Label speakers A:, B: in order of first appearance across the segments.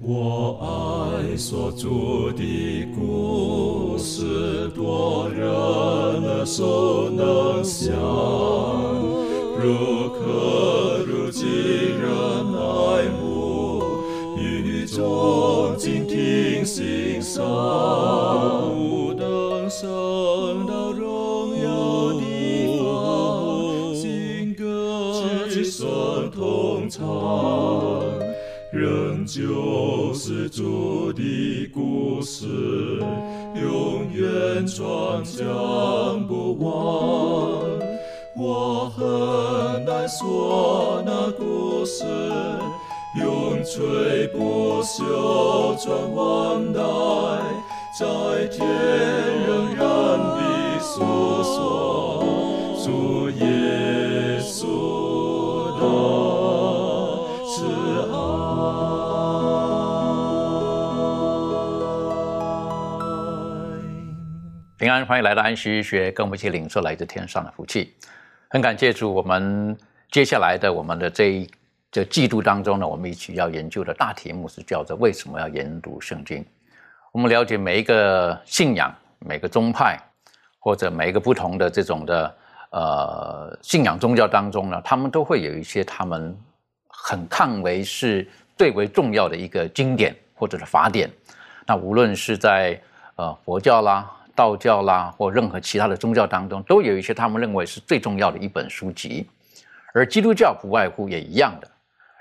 A: 我爱所著的故事，多人耳熟能详，如可如今人爱慕，语中静听欣赏，不等升到荣耀的方，新歌之声同唱。仍旧是主的故事，永远传讲不完。我很难说那故事，永垂不朽传万代，在天仍然的诉说，主耶
B: 平安，欢迎来到安息学，跟我们一起领受来自天上的福气。很感谢主，我们接下来的我们的这一这季度当中呢，我们一起要研究的大题目是叫做“为什么要研读圣经”。我们了解每一个信仰、每个宗派或者每一个不同的这种的呃信仰宗教当中呢，他们都会有一些他们很看为是最为重要的一个经典或者是法典。那无论是在呃佛教啦、道教啦，或任何其他的宗教当中，都有一些他们认为是最重要的一本书籍。而基督教不外乎也一样的。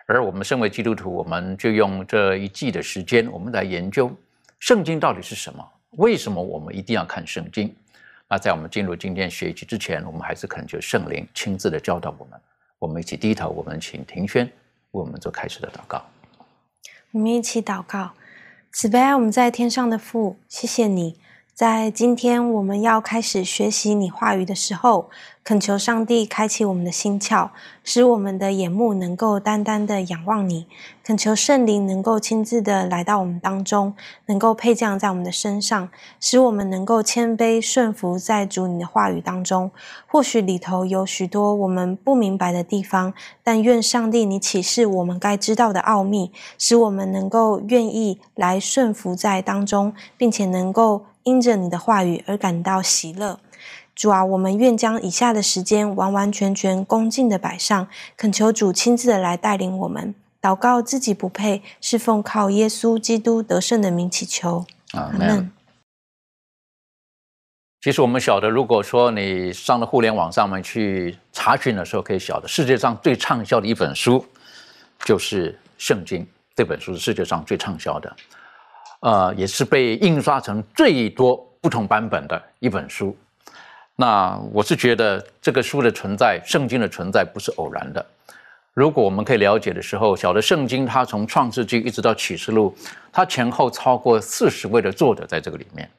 B: 而我们身为基督徒，我们就用这一季的时间，我们来研究圣经到底是什么？为什么我们一定要看圣经？那在我们进入今天学习之前，我们还是恳求圣灵亲自的教导我们。我们一起低头，我们请庭轩为我们做开始的祷告。
C: 我们一起祷告，慈悲我们在天上的父，谢谢你，在今天我们要开始学习你话语的时候，恳求上帝开启我们的心窍，使我们的眼目能够单单的仰望你。恳求圣灵能够亲自的来到我们当中，能够配降在我们的身上，使我们能够谦卑顺服在主你的话语当中。或许里头有许多我们不明白的地方，但愿上帝你启示我们该知道的奥秘，使我们能够愿意来顺服在当中，并且能够因着你的话语而感到喜乐。主啊，我们愿将以下的时间完完全全恭敬的摆上，恳求主亲自的来带领我们。祷告自己不配，是奉靠耶稣基督得胜的名祈求。
B: 阿
C: 阿门。
B: 其实我们晓得，如果说你上了互联网上面去查询的时候，可以晓得世界上最畅销的一本书就是《圣经》。这本书是世界上最畅销的，呃，也是被印刷成最多不同版本的一本书。那我是觉得这个书的存在，《圣经》的存在不是偶然的。如果我们可以了解的时候，晓得《圣经》它从创世纪一直到启示录，它前后超过四十位的作者在这个里面。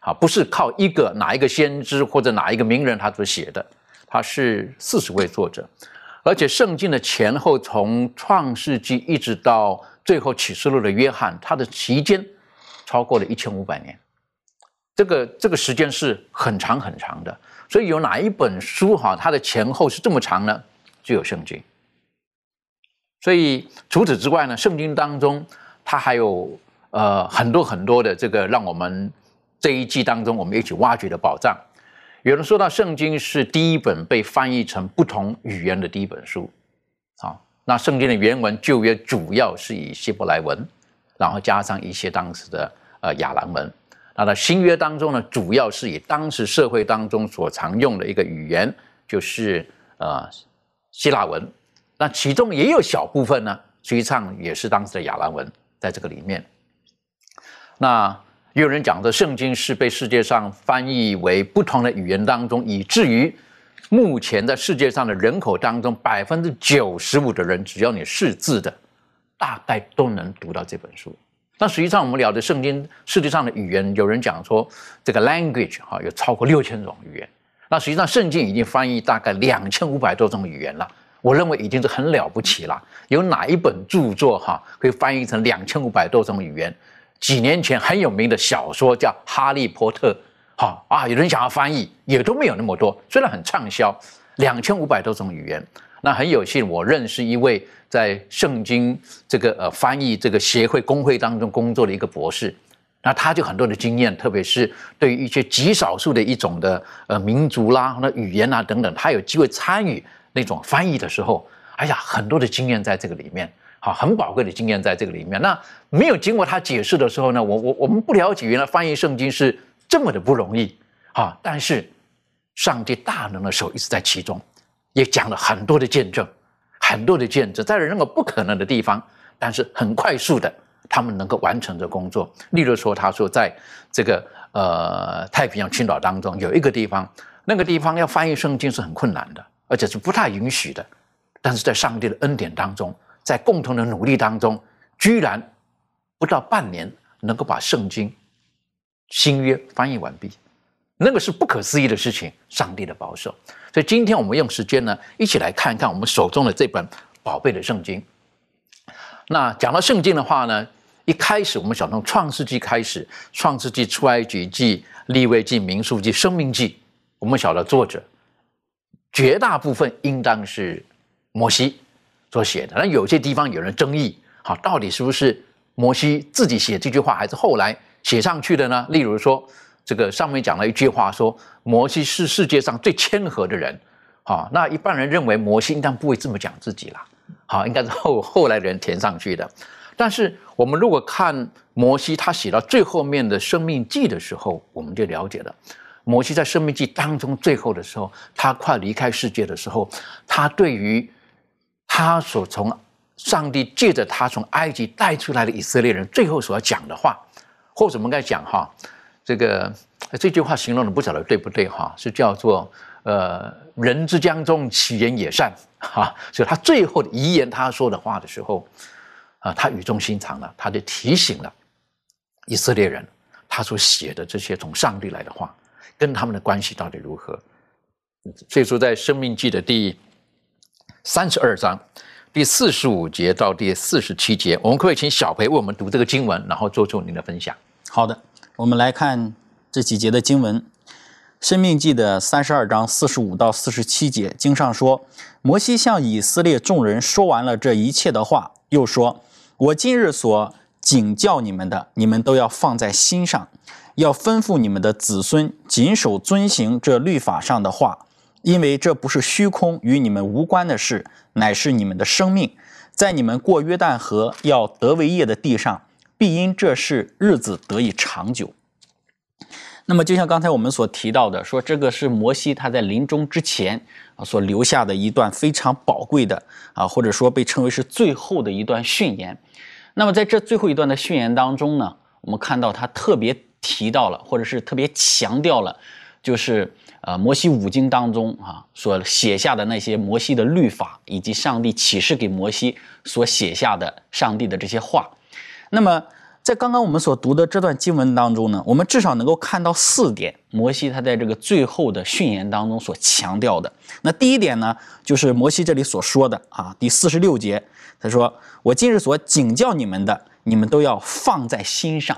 B: 啊，不是靠一个哪一个先知或者哪一个名人他所写的，他是四十位作者，而且圣经的前后从创世纪一直到最后启示录的约翰，他的期间超过了一千五百年，这个这个时间是很长很长的。所以有哪一本书哈，它的前后是这么长呢？就有圣经。所以除此之外呢，圣经当中它还有呃很多很多的这个让我们。这一季当中，我们一起挖掘的宝藏。有人说到，圣经是第一本被翻译成不同语言的第一本书。好，那圣经的原文旧约主要是以希伯来文，然后加上一些当时的呃亚兰文。那在新约当中呢，主要是以当时社会当中所常用的一个语言，就是呃希腊文。那其中也有小部分呢，实际上也是当时的亚兰文在这个里面。那也有人讲的，圣经是被世界上翻译为不同的语言当中，以至于目前在世界上的人口当中，百分之九十五的人，只要你识字的，大概都能读到这本书。但实际上，我们聊的圣经世界上的语言，有人讲说这个 language 哈有超过六千种语言。那实际上，圣经已经翻译大概两千五百多种语言了。我认为已经是很了不起了。有哪一本著作哈可以翻译成两千五百多种语言？几年前很有名的小说叫《哈利波特》，好啊，有人想要翻译，也都没有那么多。虽然很畅销，两千五百多种语言，那很有幸，我认识一位在圣经这个呃翻译这个协会工会当中工作的一个博士，那他就很多的经验，特别是对于一些极少数的一种的呃民族啦、那语言啊等等，他有机会参与那种翻译的时候，哎呀，很多的经验在这个里面，好，很宝贵的经验在这个里面。那没有经过他解释的时候呢，我我我们不了解原来翻译圣经是这么的不容易啊，但是上帝大能的手一直在其中。也讲了很多的见证，很多的见证，在任何不可能的地方，但是很快速的，他们能够完成这工作。例如说，他说，在这个呃太平洋群岛当中，有一个地方，那个地方要翻译圣经是很困难的，而且是不太允许的。但是在上帝的恩典当中，在共同的努力当中，居然不到半年能够把圣经新约翻译完毕。那个是不可思议的事情，上帝的保守。所以今天我们用时间呢，一起来看一看我们手中的这本宝贝的圣经。那讲到圣经的话呢，一开始我们想从创世纪开始，创世纪、出埃及记、利未记、民数记、生命记，我们晓得作者绝大部分应当是摩西所写的。那有些地方有人争议，好，到底是不是摩西自己写这句话，还是后来写上去的呢？例如说。这个上面讲了一句话，说摩西是世界上最谦和的人，好，那一般人认为摩西应当不会这么讲自己啦，好，应该是后后来的人填上去的。但是我们如果看摩西他写到最后面的生命记的时候，我们就了解了，摩西在生命记当中最后的时候，他快离开世界的时候，他对于他所从上帝借着他从埃及带出来的以色列人最后所要讲的话，或者我们该讲哈。这个这句话形容的不晓得对不对哈？是叫做呃“人之将终，其言也善” 哈。所以他最后的遗言，他说的话的时候啊，他语重心长了，他就提醒了以色列人，他所写的这些从上帝来的话，跟他们的关系到底如何？所以说，在《生命记》的第三十二章第四十五节到第四十七节，我们可以请小培为我们读这个经文，然后做出您的分享。
D: 好的。我们来看这几节的经文，《生命记》的三十二章四十五到四十七节，经上说：摩西向以色列众人说完了这一切的话，又说：“我今日所警教你们的，你们都要放在心上，要吩咐你们的子孙谨守遵行这律法上的话，因为这不是虚空与你们无关的事，乃是你们的生命，在你们过约旦河要得为业的地上。”必因这事日子得以长久。那么，就像刚才我们所提到的，说这个是摩西他在临终之前啊所留下的一段非常宝贵的啊，或者说被称为是最后的一段训言。那么，在这最后一段的训言当中呢，我们看到他特别提到了，或者是特别强调了，就是呃摩西五经当中啊所写下的那些摩西的律法，以及上帝启示给摩西所写下的上帝的这些话。那么，在刚刚我们所读的这段经文当中呢，我们至少能够看到四点，摩西他在这个最后的训言当中所强调的。那第一点呢，就是摩西这里所说的啊，第四十六节，他说：“我今日所警教你们的，你们都要放在心上。”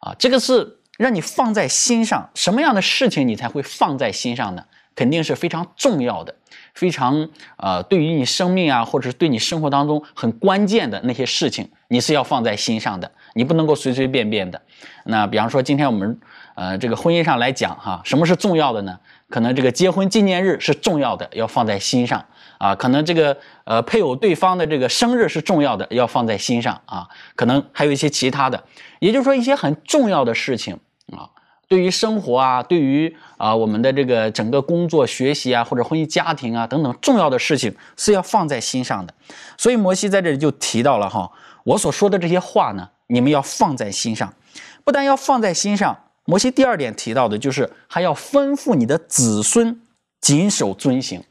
D: 啊，这个是让你放在心上，什么样的事情你才会放在心上呢？肯定是非常重要的。非常呃，对于你生命啊，或者是对你生活当中很关键的那些事情，你是要放在心上的，你不能够随随便便的。那比方说，今天我们呃这个婚姻上来讲哈，什么是重要的呢？可能这个结婚纪念日是重要的，要放在心上啊。可能这个呃配偶对方的这个生日是重要的，要放在心上啊。可能还有一些其他的，也就是说一些很重要的事情。对于生活啊，对于啊我们的这个整个工作、学习啊，或者婚姻家庭啊等等重要的事情，是要放在心上的。所以摩西在这里就提到了哈，我所说的这些话呢，你们要放在心上。不但要放在心上，摩西第二点提到的就是还要吩咐你的子孙谨守遵行。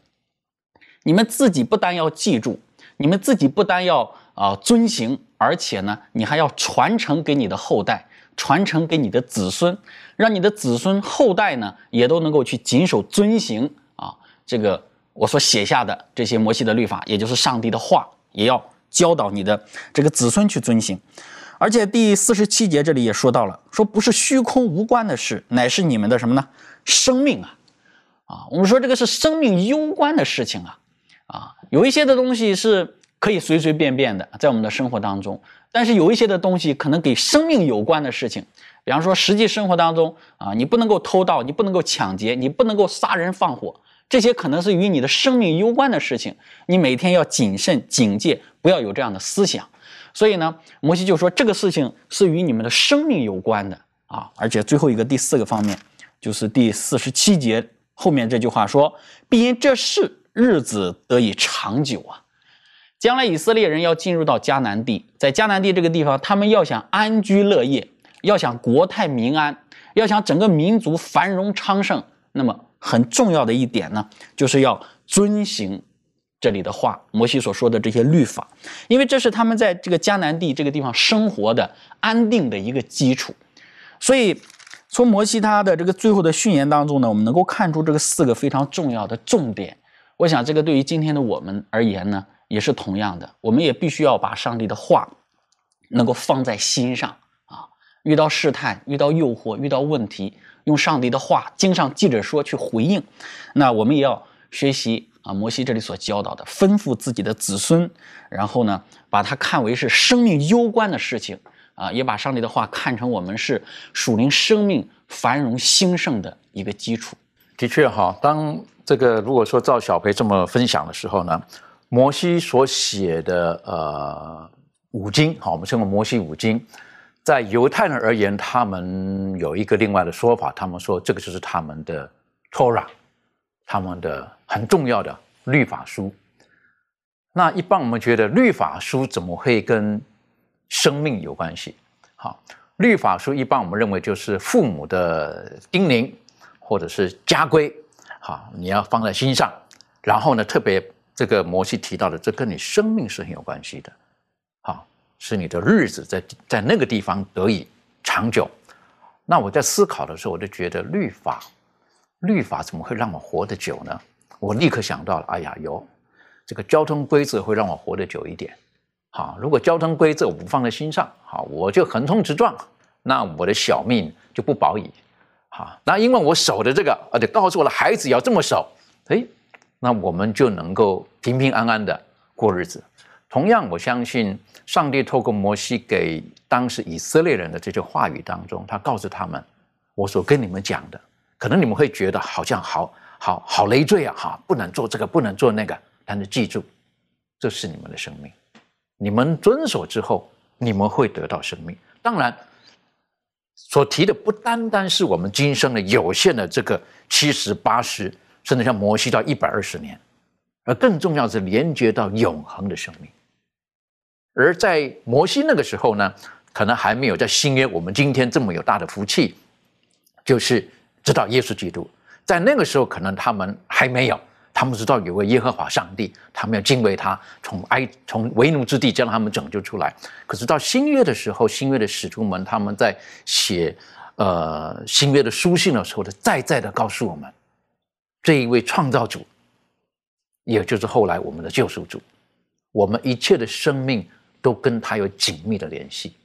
D: 你们自己不但要记住，你们自己不但要啊遵行，而且呢，你还要传承给你的后代。传承给你的子孙，让你的子孙后代呢，也都能够去谨守遵行啊。这个我所写下的这些摩西的律法，也就是上帝的话，也要教导你的这个子孙去遵行。而且第四十七节这里也说到了，说不是虚空无关的事，乃是你们的什么呢？生命啊！啊，我们说这个是生命攸关的事情啊！啊，有一些的东西是可以随随便便的，在我们的生活当中，但是有一些的东西可能给生命有关的事情，比方说实际生活当中啊，你不能够偷盗，你不能够抢劫，你不能够杀人放火，这些可能是与你的生命攸关的事情，你每天要谨慎警戒，不要有这样的思想。所以呢，摩西就说这个事情是与你们的生命有关的啊，而且最后一个第四个方面，就是第四十七节后面这句话说：“必因这事日子得以长久啊。”将来以色列人要进入到迦南地，在迦南地这个地方，他们要想安居乐业，要想国泰民安，要想整个民族繁荣昌盛，那么很重要的一点呢，就是要遵行。这里的话，摩西所说的这些律法，因为这是他们在这个迦南地这个地方生活的安定的一个基础，所以从摩西他的这个最后的训言当中呢，我们能够看出这个四个非常重要的重点。我想，这个对于今天的我们而言呢，也是同样的，我们也必须要把上帝的话能够放在心上啊。遇到试探、遇到诱惑、遇到问题，用上帝的话，经上记着说去回应。那我们也要学习。啊，摩西这里所教导的，吩咐自己的子孙，然后呢，把它看为是生命攸关的事情啊，也把上帝的话看成我们是属灵生命繁荣兴盛的一个基础。
B: 的确哈，当这个如果说赵小培这么分享的时候呢，摩西所写的呃五经，好，我们称为摩西五经，在犹太人而言，他们有一个另外的说法，他们说这个就是他们的 Torah。他们的很重要的律法书，那一般我们觉得律法书怎么会跟生命有关系？好，律法书一般我们认为就是父母的叮咛或者是家规，好，你要放在心上。然后呢，特别这个摩西提到的，这跟你生命是很有关系的，好，是你的日子在在那个地方得以长久。那我在思考的时候，我就觉得律法。律法怎么会让我活得久呢？我立刻想到了，哎呀，有这个交通规则会让我活得久一点。好，如果交通规则我不放在心上，好，我就横冲直撞，那我的小命就不保矣。好，那因为我守的这个，而且告诉我的孩子要这么守，哎，那我们就能够平平安安的过日子。同样，我相信上帝透过摩西给当时以色列人的这些话语当中，他告诉他们，我所跟你们讲的。可能你们会觉得好像好好好累赘啊，哈，不能做这个，不能做那个。但是记住，这是你们的生命，你们遵守之后，你们会得到生命。当然，所提的不单单是我们今生的有限的这个七十八十，甚至像摩西到一百二十年，而更重要是连接到永恒的生命。而在摩西那个时候呢，可能还没有在新约我们今天这么有大的福气，就是。知道耶稣基督，在那个时候可能他们还没有，他们知道有位耶和华上帝，他们要敬畏他，从埃从为奴之地将他们拯救出来。可是到新约的时候，新约的使徒们他们在写呃新约的书信的时候，的再再的告诉我们，这一位创造主，也就是后来我们的救赎主，我们一切的生命都跟他有紧密的联系。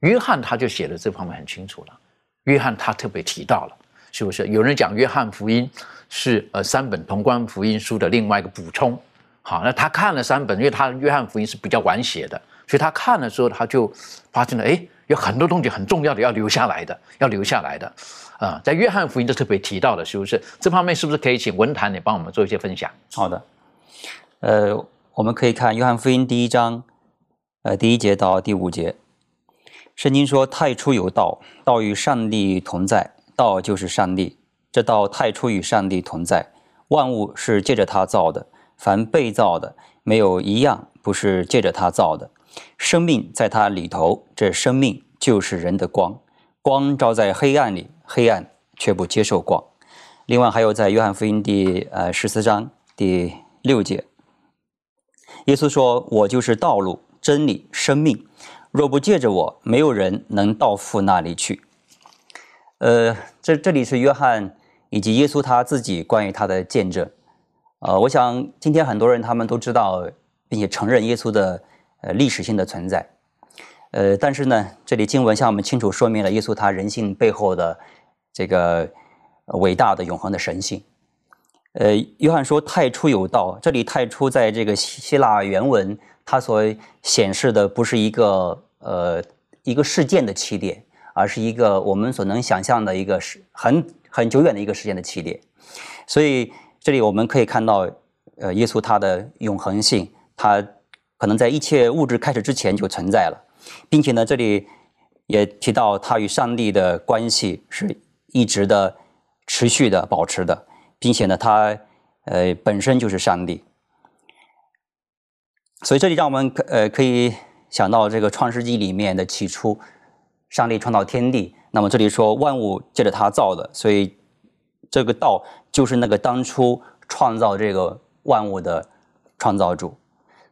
B: 约翰他就写的这方面很清楚了，约翰他特别提到了。是不是有人讲约翰福音是呃三本同关福音书的另外一个补充？好，那他看了三本，因为他约翰福音是比较晚写的，所以他看了之后，他就发现了，哎，有很多东西很重要的要留下来的，要留下来的啊，在约翰福音都特别提到的，是不是？这方面是不是可以请文坛你帮我们做一些分享？
E: 好的，呃，我们可以看约翰福音第一章，呃，第一节到第五节，圣经说：“太初有道，道与上帝同在。”道就是上帝，这道太初与上帝同在，万物是借着他造的，凡被造的没有一样不是借着他造的。生命在他里头，这生命就是人的光，光照在黑暗里，黑暗却不接受光。另外还有在约翰福音第呃十四章第六节，耶稣说：“我就是道路、真理、生命，若不借着我，没有人能到父那里去。”呃，这这里是约翰以及耶稣他自己关于他的见证。呃，我想今天很多人他们都知道并且承认耶稣的呃历史性的存在。呃，但是呢，这里经文向我们清楚说明了耶稣他人性背后的这个伟大的永恒的神性。呃，约翰说“太初有道”，这里“太初”在这个希腊原文，它所显示的不是一个呃一个事件的起点，而是一个我们所能想象的一个是很很久远的一个事件的起点。所以这里我们可以看到，呃，耶稣他的永恒性，他可能在一切物质开始之前就存在了，并且呢，这里也提到他与上帝的关系是一直的、持续的保持的。并且呢，他呃本身就是上帝，所以这里让我们呃可以想到这个创世纪里面的起初，上帝创造天地。那么这里说万物借着他造的，所以这个道就是那个当初创造这个万物的创造主。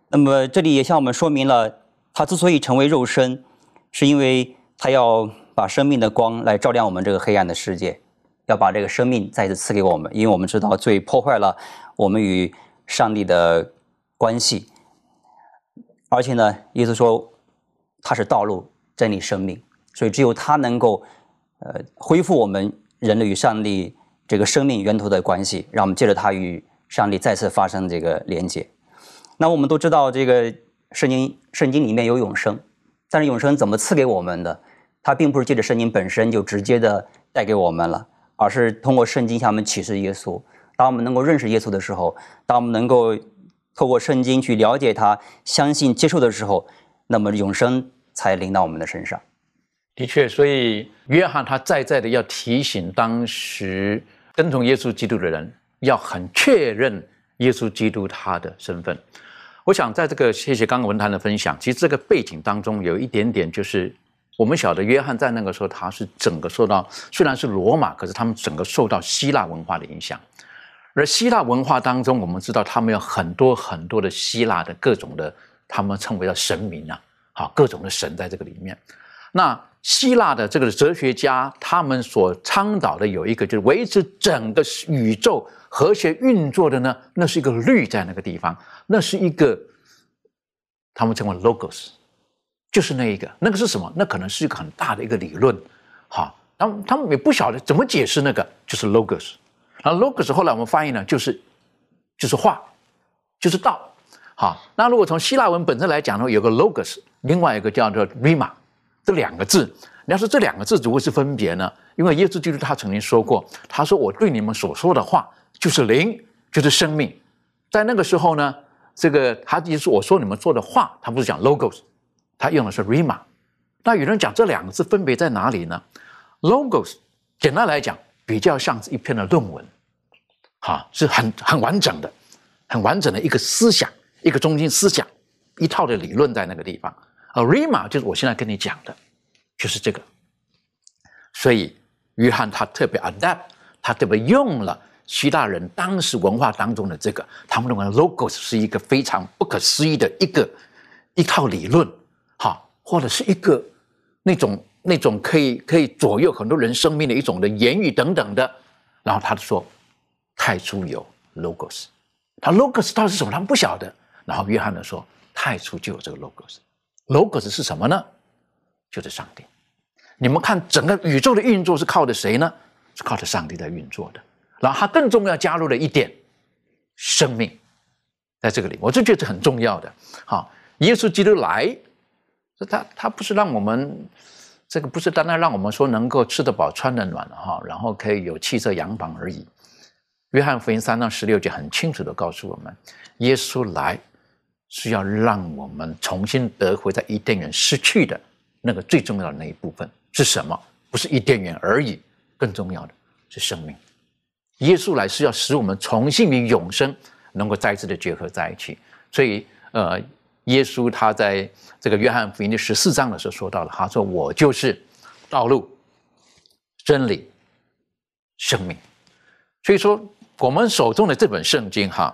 E: 那么这里也向我们说明了，他之所以成为肉身，是因为他要把生命的光来照亮我们这个黑暗的世界。要把这个生命再次赐给我们，因为我们知道罪破坏了我们与上帝的关系，而且呢，耶稣说他是道路、真理、生命，所以只有他能够呃恢复我们人类与上帝这个生命源头的关系，让我们借着他与上帝再次发生这个连接。那我们都知道，这个圣经圣经里面有永生，但是永生怎么赐给我们的？它并不是借着圣经本身就直接的带给我们了。而是通过圣经向我们启示耶稣。当我们能够认识耶稣的时候，当我们能够透过圣经去了解他、相信、接受的时候，那么永生才临到我们的身上。
B: 的确，所以约翰他再再的要提醒当时跟从耶稣基督的人，要很确认耶稣基督他的身份。我想在这个谢谢刚刚文坛的分享，其实这个背景当中有一点点就是。我们晓得约翰在那个时候，他是整个受到虽然是罗马，可是他们整个受到希腊文化的影响。而希腊文化当中，我们知道他们有很多很多的希腊的各种的，他们称为叫神明啊，好各种的神在这个里面。那希腊的这个哲学家，他们所倡导的有一个就是维持整个宇宙和谐运作的呢，那是一个律在那个地方，那是一个他们称为 logos。就是那一个，那个是什么？那可能是一个很大的一个理论，哈。他们他们也不晓得怎么解释那个，就是 logos。那 logos 后来我们翻译呢，就是就是话，就是道，好。那如果从希腊文本身来讲呢，有个 logos，另外一个叫做 rima，这两个字，你要说这两个字如何是分别呢？因为耶稣基督他曾经说过，他说我对你们所说的话就是灵，就是生命。在那个时候呢，这个他就是我说你们说的话，他不是讲 logos。他用的是 rima，那有人讲这两个字分别在哪里呢？logos 简单来讲，比较像是一篇的论文，哈，是很很完整的，很完整的一个思想，一个中心思想，一套的理论在那个地方。而 rima 就是我现在跟你讲的，就是这个。所以约翰他特别 adapt，他特别用了希腊人当时文化当中的这个，他们认为 logos 是一个非常不可思议的一个一套理论。好，或者是一个那种那种可以可以左右很多人生命的一种的言语等等的，然后他就说太初有 logos，他 logos 到底是什么？他们不晓得。然后约翰呢说太初就有这个 logos，logos 是什么呢？就是上帝。你们看整个宇宙的运作是靠的谁呢？是靠着上帝在运作的。然后他更重要加入了一点生命，在这个里，我就觉得很重要的。好，耶稣基督来。他他不是让我们这个不是单单让我们说能够吃得饱穿得暖哈，然后可以有汽车洋房而已。约翰福音三章十六节很清楚的告诉我们，耶稣来是要让我们重新得回在伊甸园失去的那个最重要的那一部分是什么？不是伊甸园而已，更重要的是生命。耶稣来是要使我们重新与永生能够再次的结合在一起。所以呃。耶稣他在这个约翰福音第十四章的时候说到了，他说：“我就是道路、真理、生命。”所以说，我们手中的这本圣经哈，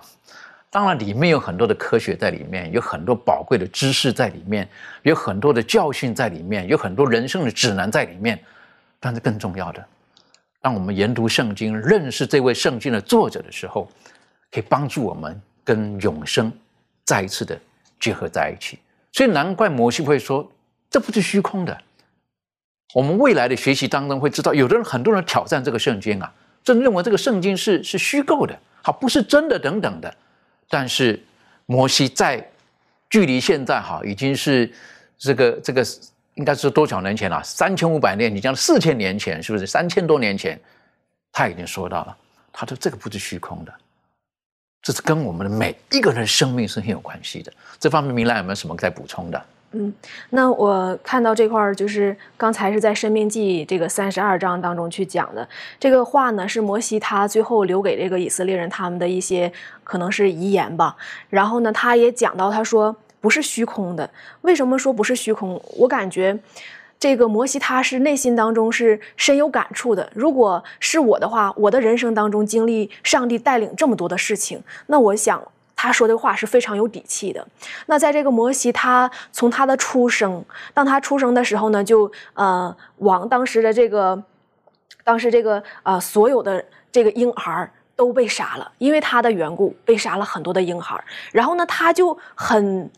B: 当然里面有很多的科学在里面，有很多宝贵的知识在里面，有很多的教训在里面，有很多人生的指南在里面。但是更重要的，当我们研读圣经、认识这位圣经的作者的时候，可以帮助我们跟永生再一次的。结合在一起，所以难怪摩西会说：“这不是虚空的。”我们未来的学习当中会知道，有的人很多人挑战这个圣经啊，真认为这个圣经是是虚构的，好不是真的等等的。但是摩西在距离现在哈已经是这个这个应该是多少年前了？三千五百年，你讲四千年前是不是？三千多年前他已经说到了，他说这个不是虚空的，这是跟我们的每一个人生命是很有关系的。这方面，明兰有没有什么再补充的？
F: 嗯，那我看到这块儿就是刚才是在《生命记》这个三十二章当中去讲的这个话呢，是摩西他最后留给这个以色列人他们的一些可能是遗言吧。然后呢，他也讲到他说不是虚空的。为什么说不是虚空？我感觉这个摩西他是内心当中是深有感触的。如果是我的话，我的人生当中经历上帝带领这么多的事情，那我想。他说的话是非常有底气的。那在这个摩西，他从他的出生，当他出生的时候呢，就呃，往当时的这个，当时这个呃，所有的这个婴儿都被杀了，因为他的缘故被杀了很多的婴孩。然后呢，他就很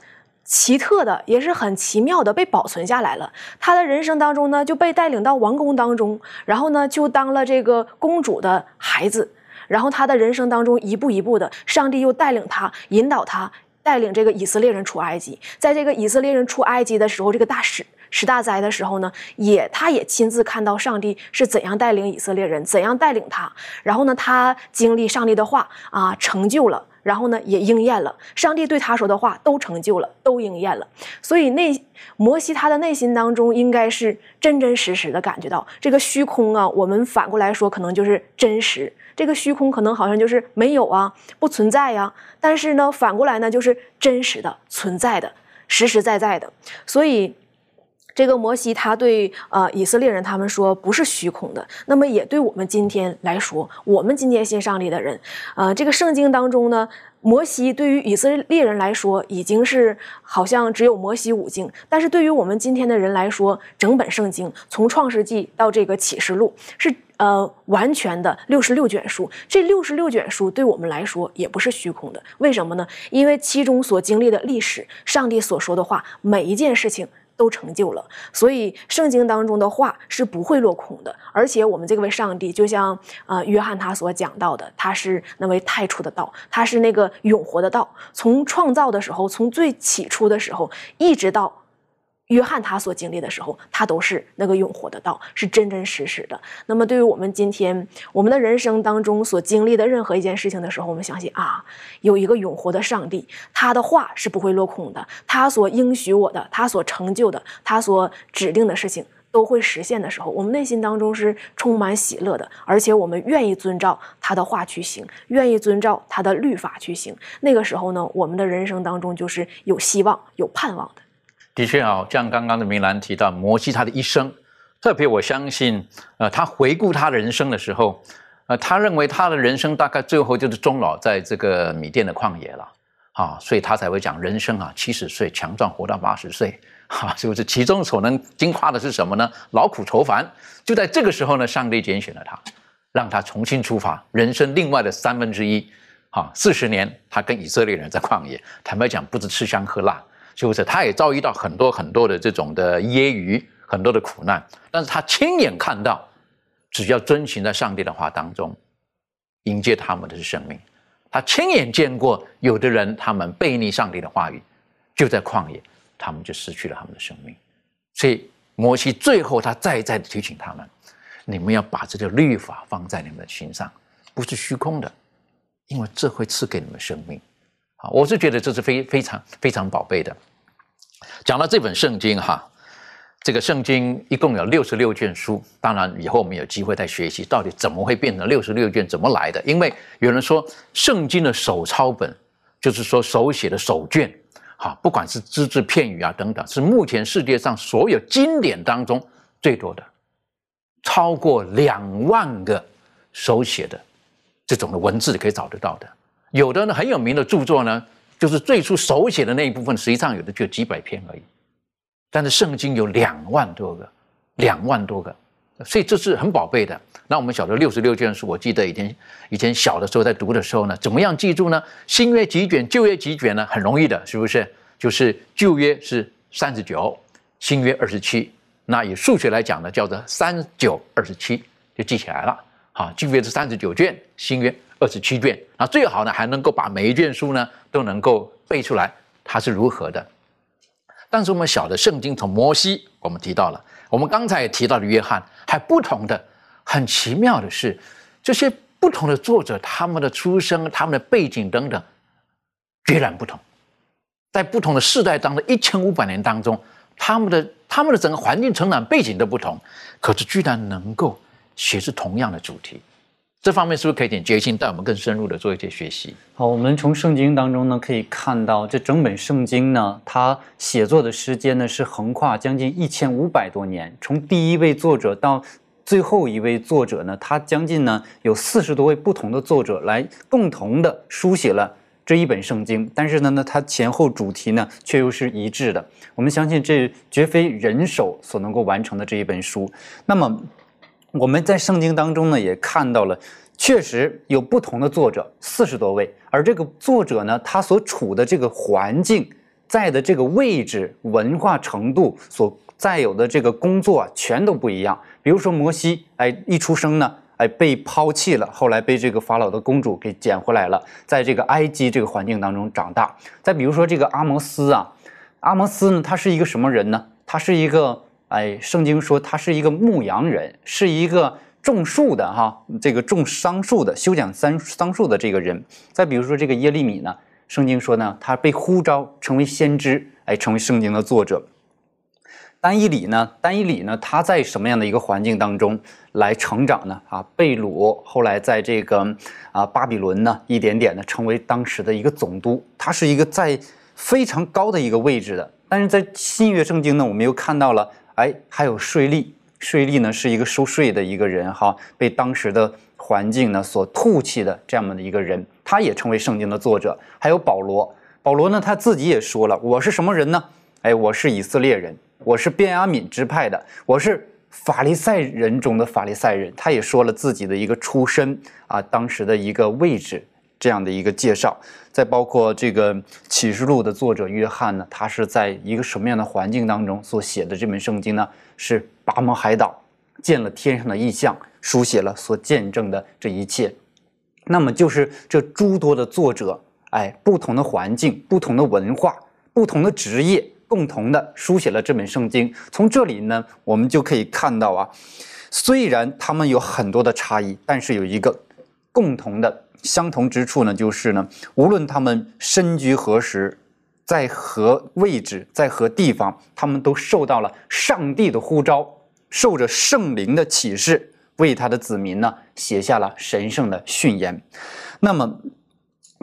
F: 奇特的，也是很奇妙的被保存下来了。他的人生当中呢，就被带领到王宫当中，然后呢，就当了这个公主的孩子。然后他的人生当中一步一步的，上帝又带领他，引导他，带领这个以色列人出埃及。在这个以色列人出埃及的时候，这个大使十大灾的时候呢，也他也亲自看到上帝是怎样带领以色列人，怎样带领他。然后呢，他经历上帝的话啊，成就了。然后呢，也应验了，上帝对他说的话都成就了，都应验了。所以内摩西他的内心当中应该是真真实实的感觉到这个虚空啊。我们反过来说，可能就是真实。这个虚空可能好像就是没有啊，不存在呀。但是呢，反过来呢，就是真实的存在的，实实在在的。所以。这个摩西他对呃以色列人他们说不是虚空的，那么也对我们今天来说，我们今天信上帝的人，呃，这个圣经当中呢，摩西对于以色列人来说已经是好像只有摩西五经，但是对于我们今天的人来说，整本圣经从创世纪到这个启示录是呃完全的六十六卷书，这六十六卷书对我们来说也不是虚空的，为什么呢？因为其中所经历的历史，上帝所说的话，每一件事情。都成就了，所以圣经当中的话是不会落空的。而且我们这位上帝，就像呃约翰他所讲到的，他是那位太初的道，他是那个永活的道。从创造的时候，从最起初的时候，一直到。约翰他所经历的时候，他都是那个永活的道，是真真实实的。那么，对于我们今天我们的人生当中所经历的任何一件事情的时候，我们相信啊，有一个永活的上帝，他的话是不会落空的。他所应许我的，他所成就的，他所指定的事情都会实现的时候，我们内心当中是充满喜乐的，而且我们愿意遵照他的话去行，愿意遵照他的律法去行。那个时候呢，我们的人生当中就是有希望、有盼望的。
B: 的确啊，像刚刚的明兰提到摩西他的一生，特别我相信，呃，他回顾他的人生的时候，呃，他认为他的人生大概最后就是终老在这个米甸的旷野了，啊，所以他才会讲人生啊，七十岁强壮活到八十岁，哈，是不是？其中所能惊夸的是什么呢？劳苦愁烦。就在这个时候呢，上帝拣选了他，让他重新出发，人生另外的三分之一，哈，四十年他跟以色列人在旷野，坦白讲，不止吃香喝辣。是不是？他也遭遇到很多很多的这种的揶揄，很多的苦难，但是他亲眼看到，只要遵循在上帝的话当中，迎接他们的是生命。他亲眼见过有的人，他们背逆上帝的话语，就在旷野，他们就失去了他们的生命。所以摩西最后他再再提醒他们：你们要把这个律法放在你们的心上，不是虚空的，因为这会赐给你们生命。啊，我是觉得这是非非常非常宝贝的。讲到这本圣经哈，这个圣经一共有六十六卷书，当然以后我们有机会再学习到底怎么会变成六十六卷，怎么来的？因为有人说圣经的手抄本，就是说手写的手卷，哈，不管是只字片语啊等等，是目前世界上所有经典当中最多的，超过两万个手写的这种的文字可以找得到的。有的呢很有名的著作呢，就是最初手写的那一部分，实际上有的就几百篇而已。但是圣经有两万多个，两万多个，所以这是很宝贝的。那我们晓得六十六卷书，我记得以前以前小的时候在读的时候呢，怎么样记住呢？新约几卷，旧约几卷呢？很容易的，是不是？就是旧约是三十九，新约二十七。那以数学来讲呢，叫做三九二十七，就记起来了。啊，旧约是三十九卷，新约二十七卷，那最好呢还能够把每一卷书呢都能够背出来，它是如何的。但是我们晓得圣经从摩西，我们提到了，我们刚才也提到了约翰，还不同的，很奇妙的是，这些不同的作者，他们的出生、他们的背景等等，截然不同，在不同的世代当中，一千五百年当中，他们的他们的整个环境、成长背景都不同，可是居然能够写是同样的主题。这方面是不是可以点决心带我们更深入的做一些学习？
G: 好，我们从圣经当中呢可以看到，这整本圣经呢，它写作的时间呢是横跨将近一千五百多年，从第一位作者到最后一位作者呢，他将近呢有四十多位不同的作者来共同的书写了这一本圣经，但是呢，呢它前后主题呢却又是一致的。我们相信这绝非人手所能够完成的这一本书。那么。我们在圣经当中呢，也看到了，确实有不同的作者，四十多位，而这个作者呢，他所处的这个环境，在的这个位置、文化程度，所在有的这个工作啊，全都不一样。比如说摩西，哎，一出生呢，哎，被抛弃了，后来被这个法老的公主给捡回来了，在这个埃及这个环境当中长大。再比如说这个阿摩斯啊，阿摩斯呢，他是一个什么人呢？他是一个。哎，圣经说他是一个牧羊人，是一个种树的哈，这个种桑树的，修剪桑桑树的这个人。再比如说这个耶利米呢，圣经说呢，他被呼召成为先知，哎，成为圣经的作者。丹一里呢，丹一里呢，他在什么样的一个环境当中来成长呢？啊，贝鲁，后来在这个啊巴比伦呢，一点点的成为当时的一个总督，他是一个在非常高的一个位置的。但是在新约圣经呢，我们又看到了。哎，还有税吏，税吏呢是一个收税的一个人哈，被当时的环境呢所唾弃的这样的一个人，他也成为圣经的作者。还有保罗，保罗呢他自己也说了，我是什么人呢？哎，我是以色列人，我是便雅悯支派的，我是法利赛人中的法利赛人。他也说了自己的一个出身啊，当时的一个位置。这样的一个介绍，再包括这个启示录的作者约翰呢，他是在一个什么样的环境当中所写的这本圣经呢？是巴摩海岛见了天上的异象，书写了所见证的这一切。那么就是这诸多的作者，哎，不同的环境、不同的文化、不同的职业，共同的书写了这本圣经。从这里呢，我们就可以看到啊，虽然他们有很多的差异，但是有一个共同的。相同之处呢，就是呢，无论他们身居何时，在何位置，在何地方，他们都受到了上帝的呼召，受着圣灵的启示，为他的子民呢写下了神圣的训言。那么，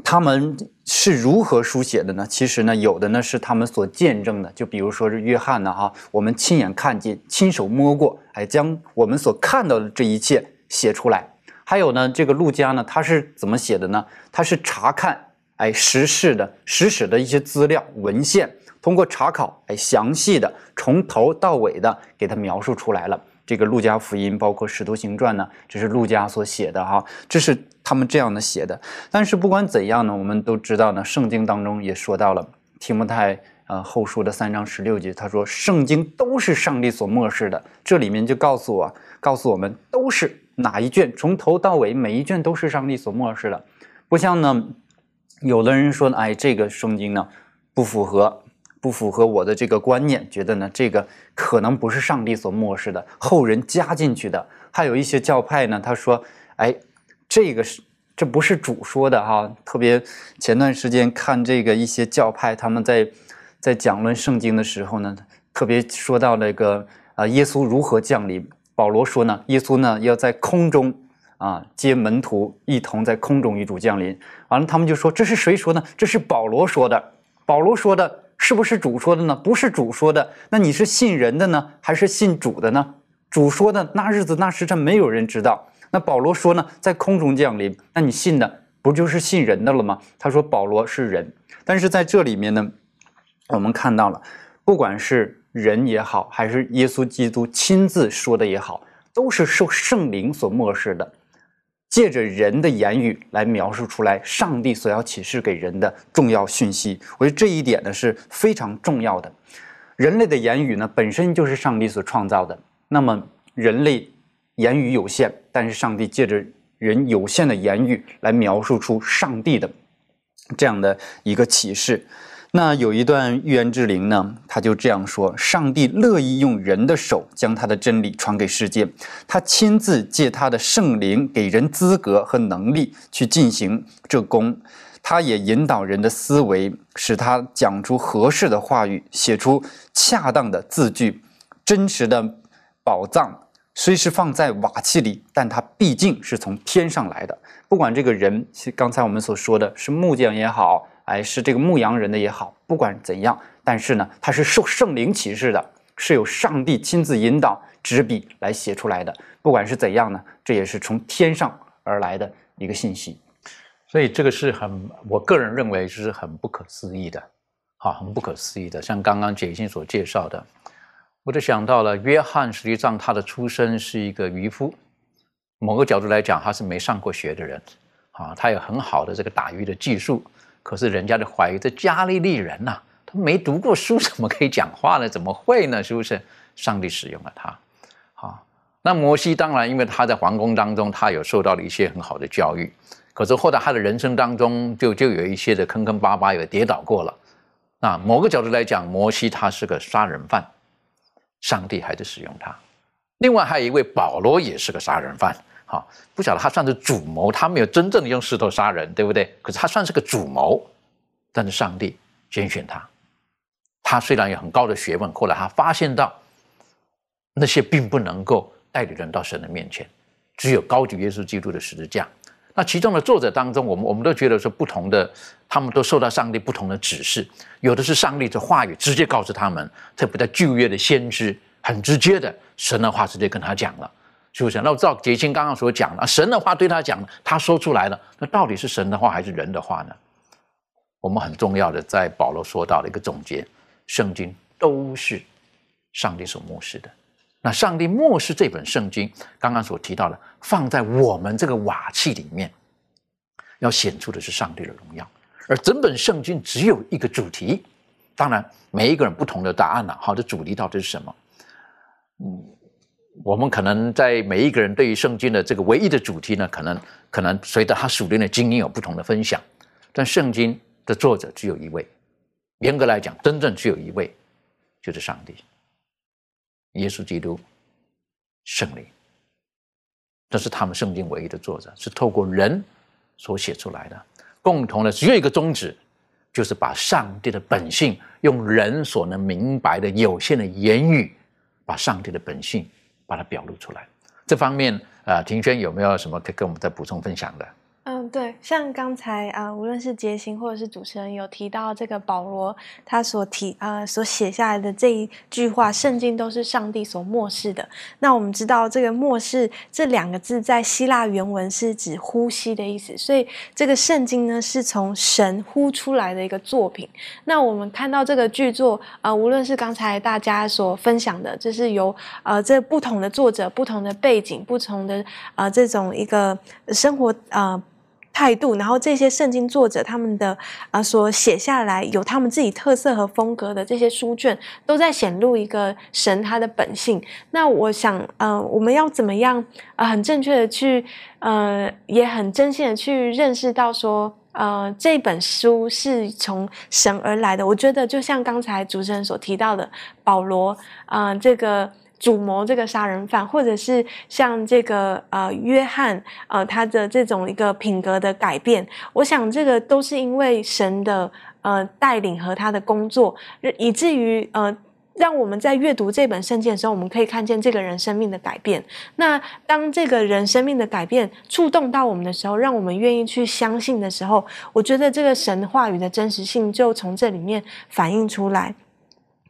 G: 他们是如何书写的呢？其实呢，有的呢是他们所见证的，就比如说是约翰呢，哈，我们亲眼看见，亲手摸过，哎，将我们所看到的这一切写出来。还有呢，这个陆家呢，他是怎么写的呢？他是查看哎实事的实史的一些资料文献，通过查考哎详细的从头到尾的给他描述出来了。这个路加福音包括使徒行传呢，这是陆家所写的哈，这是他们这样的写的。但是不管怎样呢，我们都知道呢，圣经当中也说到了提摩太呃后书的三章十六节，他说圣经都是上帝所漠视的。这里面就告诉我，告诉我们都是。哪一卷从头到尾每一卷都是上帝所漠视的，不像呢，有的人说呢，哎，这个圣经呢不符合不符合我的这个观念，觉得呢这个可能不是上帝所漠视的，后人加进去的。还有一些教派呢，他说，哎，这个是这不是主说的哈。特别前段时间看这个一些教派他们在在讲论圣经的时候呢，特别说到那个啊耶稣如何降临。保罗说呢，耶稣呢要在空中啊接门徒一同在空中与主降临。完了，他们就说这是谁说呢？这是保罗说的。保罗说的是不是主说的呢？不是主说的。那你是信人的呢，还是信主的呢？主说的那日子那时辰没有人知道。那保罗说呢，在空中降临。那你信的不就是信人的了吗？他说保罗是人，但是在这里面呢，我们看到了，不管是。人也好，还是耶稣基督亲自说的也好，都是受圣灵所漠视的，借着人的言语来描述出来上帝所要启示给人的重要讯息。我觉得这一点呢是非常重要的。人类的言语呢本身就是上帝所创造的，那么人类言语有限，但是上帝借着人有限的言语来描述出上帝的这样的一个启示。那有一段预言之灵呢，他就这样说：上帝乐意用人的手将他的真理传给世界，他亲自借他的圣灵给人资格和能力去进行这功，他也引导人的思维，使他讲出合适的话语，写出恰当的字句。真实的宝藏虽是放在瓦器里，但它毕竟是从天上来的。不管这个人，刚才我们所说的是木匠也好。哎，是这个牧羊人的也好，不管怎样，但是呢，他是受圣灵启示的，是有上帝亲自引导执笔来写出来的。不管是怎样呢，这也是从天上而来的一个信息。
B: 所以这个是很，我个人认为是很不可思议的，好，很不可思议的。像刚刚解信所介绍的，我就想到了约翰，实际上他的出身是一个渔夫，某个角度来讲，他是没上过学的人，啊，他有很好的这个打鱼的技术。可是人家就怀疑这加利利人呐，他没读过书，怎么可以讲话呢？怎么会呢？是不是上帝使用了他？好，那摩西当然，因为他在皇宫当中，他有受到了一些很好的教育。可是后来他的人生当中，就就有一些的坑坑巴巴，有跌倒过了。那某个角度来讲，摩西他是个杀人犯，上帝还在使用他。另外还有一位保罗，也是个杀人犯。好，不晓得他算是主谋，他没有真正的用石头杀人，对不对？可是他算是个主谋，但是上帝拣选他。他虽然有很高的学问，后来他发现到那些并不能够带领人到神的面前，只有高举耶稣基督的十字架。那其中的作者当中，我们我们都觉得说不同的，他们都受到上帝不同的指示，有的是上帝的话语直接告诉他们，特别在旧约的先知，很直接的神的话直接跟他讲了。是不是？那我照杰青刚刚所讲的，神的话对他讲，他说出来了，那到底是神的话还是人的话呢？我们很重要的在保罗说到的一个总结：圣经都是上帝所漠视的。那上帝漠视这本圣经，刚刚所提到的，放在我们这个瓦器里面，要显出的是上帝的荣耀。而整本圣经只有一个主题，当然每一个人不同的答案了。好的主题到底是什么？嗯。我们可能在每一个人对于圣经的这个唯一的主题呢，可能可能随着他属灵的经验有不同的分享，但圣经的作者只有一位，严格来讲，真正只有一位，就是上帝，耶稣基督，圣灵，这是他们圣经唯一的作者，是透过人所写出来的，共同的只有一个宗旨，就是把上帝的本性用人所能明白的有限的言语，把上帝的本性。把它表露出来，这方面，呃，庭轩有没有什么可以跟我们再补充分享的？
C: 嗯，对，像刚才啊，无论是杰星或者是主持人有提到这个保罗他所提呃所写下来的这一句话，圣经都是上帝所漠视的。那我们知道这个漠视这两个字在希腊原文是指呼吸的意思，所以这个圣经呢是从神呼出来的一个作品。那我们看到这个剧作啊，无论是刚才大家所分享的，这是由呃这不同的作者、不同的背景、不同的啊这种一个生活啊。态度，然后这些圣经作者他们的啊所写下来有他们自己特色和风格的这些书卷，都在显露一个神他的本性。那我想，呃，我们要怎么样啊，很正确的去，呃，也很真心的去认识到说，呃，这本书是从神而来的。我觉得就像刚才主持人所提到的，保罗，啊，这个。主谋这个杀人犯，或者是像这个呃约翰呃他的这种一个品格的改变，我想这个都是因为神的呃带领和他的工作，以至于呃让我们在阅读这本圣经的时候，我们可以看见这个人生命的改变。那当这个人生命的改变触动到我们的时候，让我们愿意去相信的时候，我觉得这个神话语的真实性就从这里面反映出来。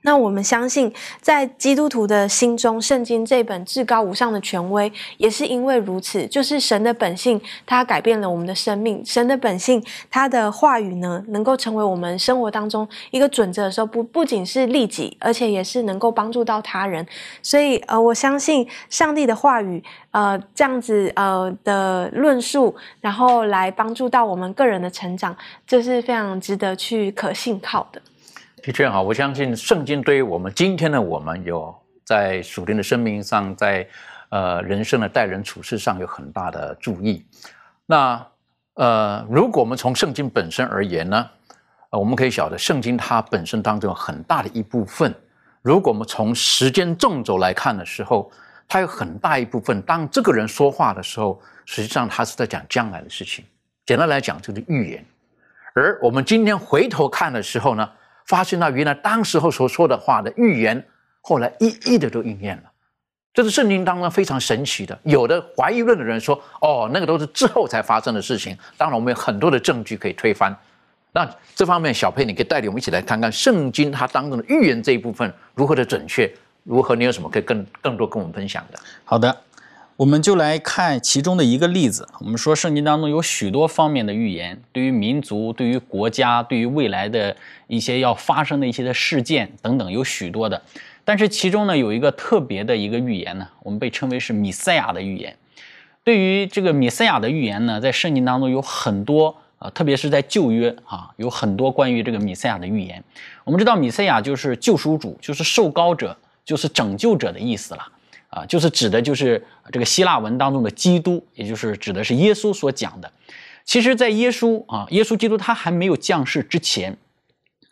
C: 那我们相信，在基督徒的心中，圣经这本至高无上的权威，也是因为如此，就是神的本性，它改变了我们的生命。神的本性，它的话语呢，能够成为我们生活当中一个准则的时候，不不仅是利己，而且也是能够帮助到他人。所以，呃，我相信上帝的话语，呃，这样子呃的论述，然后来帮助到我们个人的成长，这是非常值得去可信靠的。
B: 的确哈，我相信圣经对于我们今天的我们有在属灵的生命上，在呃人生的待人处事上有很大的注意。那呃，如果我们从圣经本身而言呢，呃，我们可以晓得圣经它本身当中有很大的一部分，如果我们从时间纵轴来看的时候，它有很大一部分，当这个人说话的时候，实际上他是在讲将来的事情。简单来讲，就是预言。而我们今天回头看的时候呢，发现到原来当时候所说的话的预言，后来一一的都应验了。这是圣经当中非常神奇的。有的怀疑论的人说：“哦，那个都是之后才发生的事情。”当然，我们有很多的证据可以推翻。那这方面，小佩，你可以带领我们一起来看看圣经它当中的预言这一部分如何的准确，如何？你有什么可以更更多跟我们分享的？
D: 好的，我们就来看其中的一个例子。我们说圣经当中有许多方面的预言，对于民族、对于国家、对于未来的一些要发生的一些的事件等等，有许多的。但是其中呢，有一个特别的一个预言呢，我们被称为是米赛亚的预言。对于这个米赛亚的预言呢，在圣经当中有很多。啊，特别是在旧约啊，有很多关于这个米赛亚的预言。我们知道，米赛亚就是救赎主，就是受膏者，就是拯救者的意思了。啊，就是指的就是这个希腊文当中的基督，也就是指的是耶稣所讲的。其实，在耶稣啊，耶稣基督他还没有降世之前，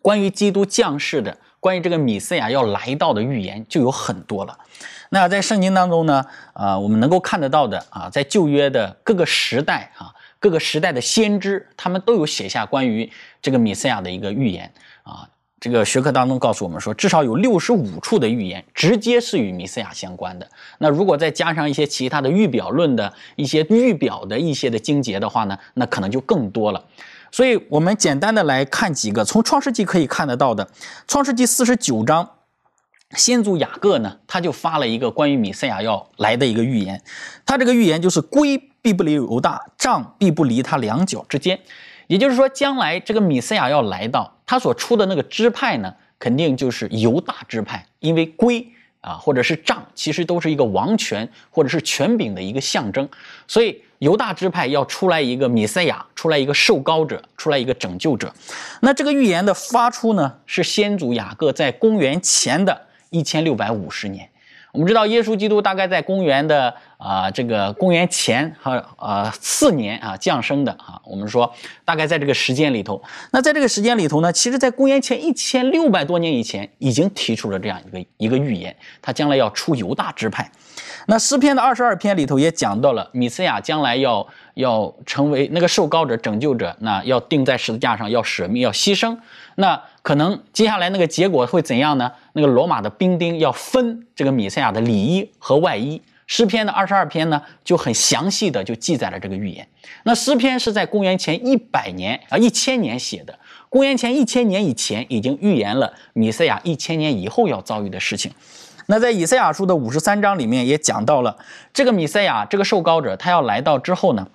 D: 关于基督降世的，关于这个米赛亚要来到的预言就有很多了。那在圣经当中呢，啊，我们能够看得到的啊，在旧约的各个时代啊。各个时代的先知，他们都有写下关于这个米赛亚的一个预言。这个学科当中告诉我们说，至少有六十五处的预言直接是与米赛亚相关的。那如果再加上一些其他的预表论的一些预表的一些的经节的话呢，那可能就更多了。所以我们简单的来看几个，从创世纪可以看得到的，创世纪四十九章，先祖雅各呢，他就发了一个关于米赛亚要来的一个预言，他这个预言就是归。必不离犹大，杖必不离他两脚之间。也就是说，将来这个米赛亚要来到，他所出的那个支派呢，肯定就是犹大支派，因为圭啊，或者是杖，其实都是一个王权或者是权柄的一个象征。所以犹大支派要出来一个米赛亚，出来一个受膏者，出来一个拯救者。那这个预言的发出呢，是先祖雅各在公元前的一千六百五十年。我们知道耶稣基督大概在公元的啊这个公元前和呃四年啊降生的啊，我们说大概在这个时间里头。那在这个时间里头呢，其实在公元前一千六百多年以前，已经提出了这样一个一个预言，他将来要出犹大支派。那诗篇的二十二篇里头也讲到了，米斯亚将来要要成为那个受膏者、拯救者，那要钉在十字架上，要舍命，要牺牲。那可能接下来那个结果会怎样呢？那个罗马的兵丁要分这个米赛亚的里衣和外衣。诗篇的二十二篇呢，就很详细的就记载了这个预言。那诗篇是在公元前一百年啊一千年写的，公元前一千年以前已经预言了米赛亚一千年以后要遭遇的事情。那在以赛亚书的五十三章里面也讲到了，这个米赛亚这个受膏者，他要来到之后呢，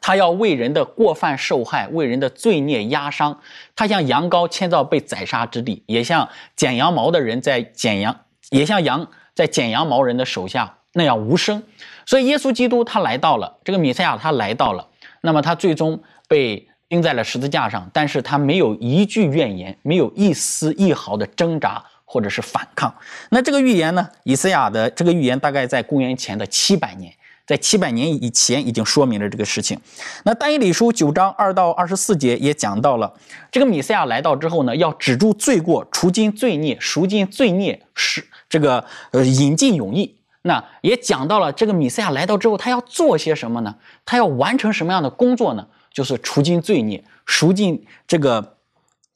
D: 他要为人的过犯受害，为人的罪孽压伤。他像羊羔牵到被宰杀之地，也像剪羊毛的人在剪羊，也像羊在剪羊毛人的手下那样无声。所以耶稣基督他来到了，这个米赛亚他来到了，那么他最终被钉在了十字架上，但是他没有一句怨言，没有一丝一毫的挣扎。或者是反抗，那这个预言呢？以赛亚的这个预言大概在公元前的七百年，在七百年以前已经说明了这个事情。那但以理书九章二到二十四节也讲到了，这个米赛亚来到之后呢，要止住罪过，除尽罪孽，赎尽罪孽，使这个呃引进永义。那也讲到了这个米赛亚来到之后，他要做些什么呢？他要完成什么样的工作呢？就是除尽罪孽，赎尽这个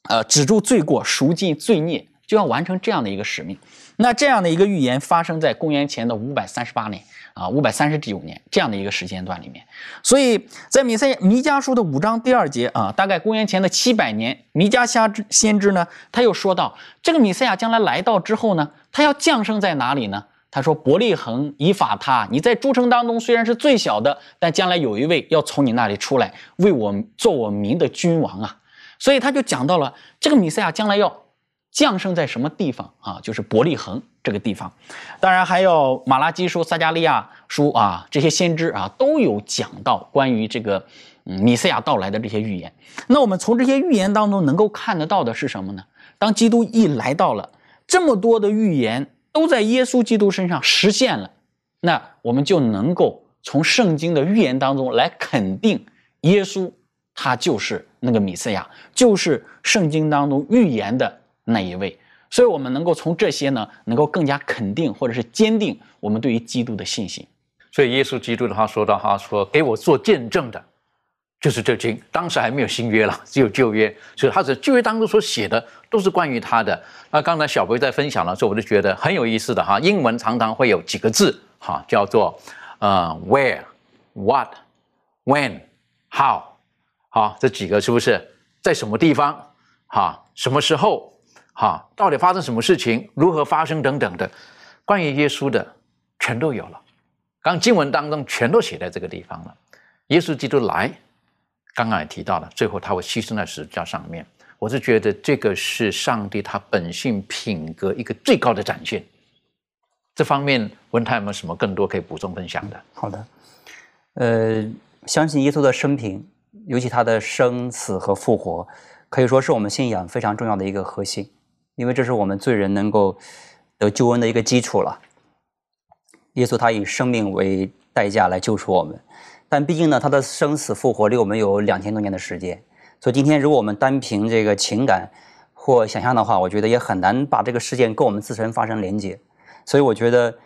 D: 呃止住罪过，赎尽罪孽。就要完成这样的一个使命，那这样的一个预言发生在公元前的五百三十八年啊，五百三十九年这样的一个时间段里面，所以在米赛弥迦书的五章第二节啊，大概公元前的七百年，弥迦先知先知呢，他又说到这个米赛亚将来来到之后呢，他要降生在哪里呢？他说伯利恒以法他，你在诸城当中虽然是最小的，但将来有一位要从你那里出来，为我做我民的君王啊，所以他就讲到了这个米赛亚将来要。降生在什么地方啊？就是伯利恒这个地方，当然还有马拉基书、撒加利亚书啊，这些先知啊都有讲到关于这个嗯米赛亚到来的这些预言。那我们从这些预言当中能够看得到的是什么呢？当基督一来到了，这么多的预言都在耶稣基督身上实现了，那我们就能够从圣经的预言当中来肯定耶稣他就是那个米赛亚，就是圣经当中预言的那一位。所以，我们能够从这些呢，能够更加肯定或者是坚定我们对于基督的信心。
B: 所以，耶稣基督的话说到，哈说：“给我做见证的，就是这经。当时还没有新约了，只有旧约，所以他在旧约当中所写的都是关于他的。那刚才小贝在分享的时候，我就觉得很有意思的哈。英文常常会有几个字哈，叫做呃，where、what、when、how，好，这几个是不是在什么地方？哈，什么时候？哈，到底发生什么事情？如何发生等等的，关于耶稣的全都有了。刚经文当中全都写在这个地方了。耶稣基督来，刚刚也提到了，最后他会牺牲在十字架上面。我是觉得这个是上帝他本性品格一个最高的展现。这方面文泰有没有什么更多可以补充分享的？
E: 好的，呃，相信耶稣的生平，尤其他的生死和复活，可以说是我们信仰非常重要的一个核心。因为这是我们罪人能够得救恩的一个基础了。耶稣他以生命为代价来救赎我们，但毕竟呢，他的生死复活离我们有两千多年的时间，所以今天如果我们单凭这个情感或想象的话，我觉得也很难把这个事件跟我们自身发生连接。所以我觉得，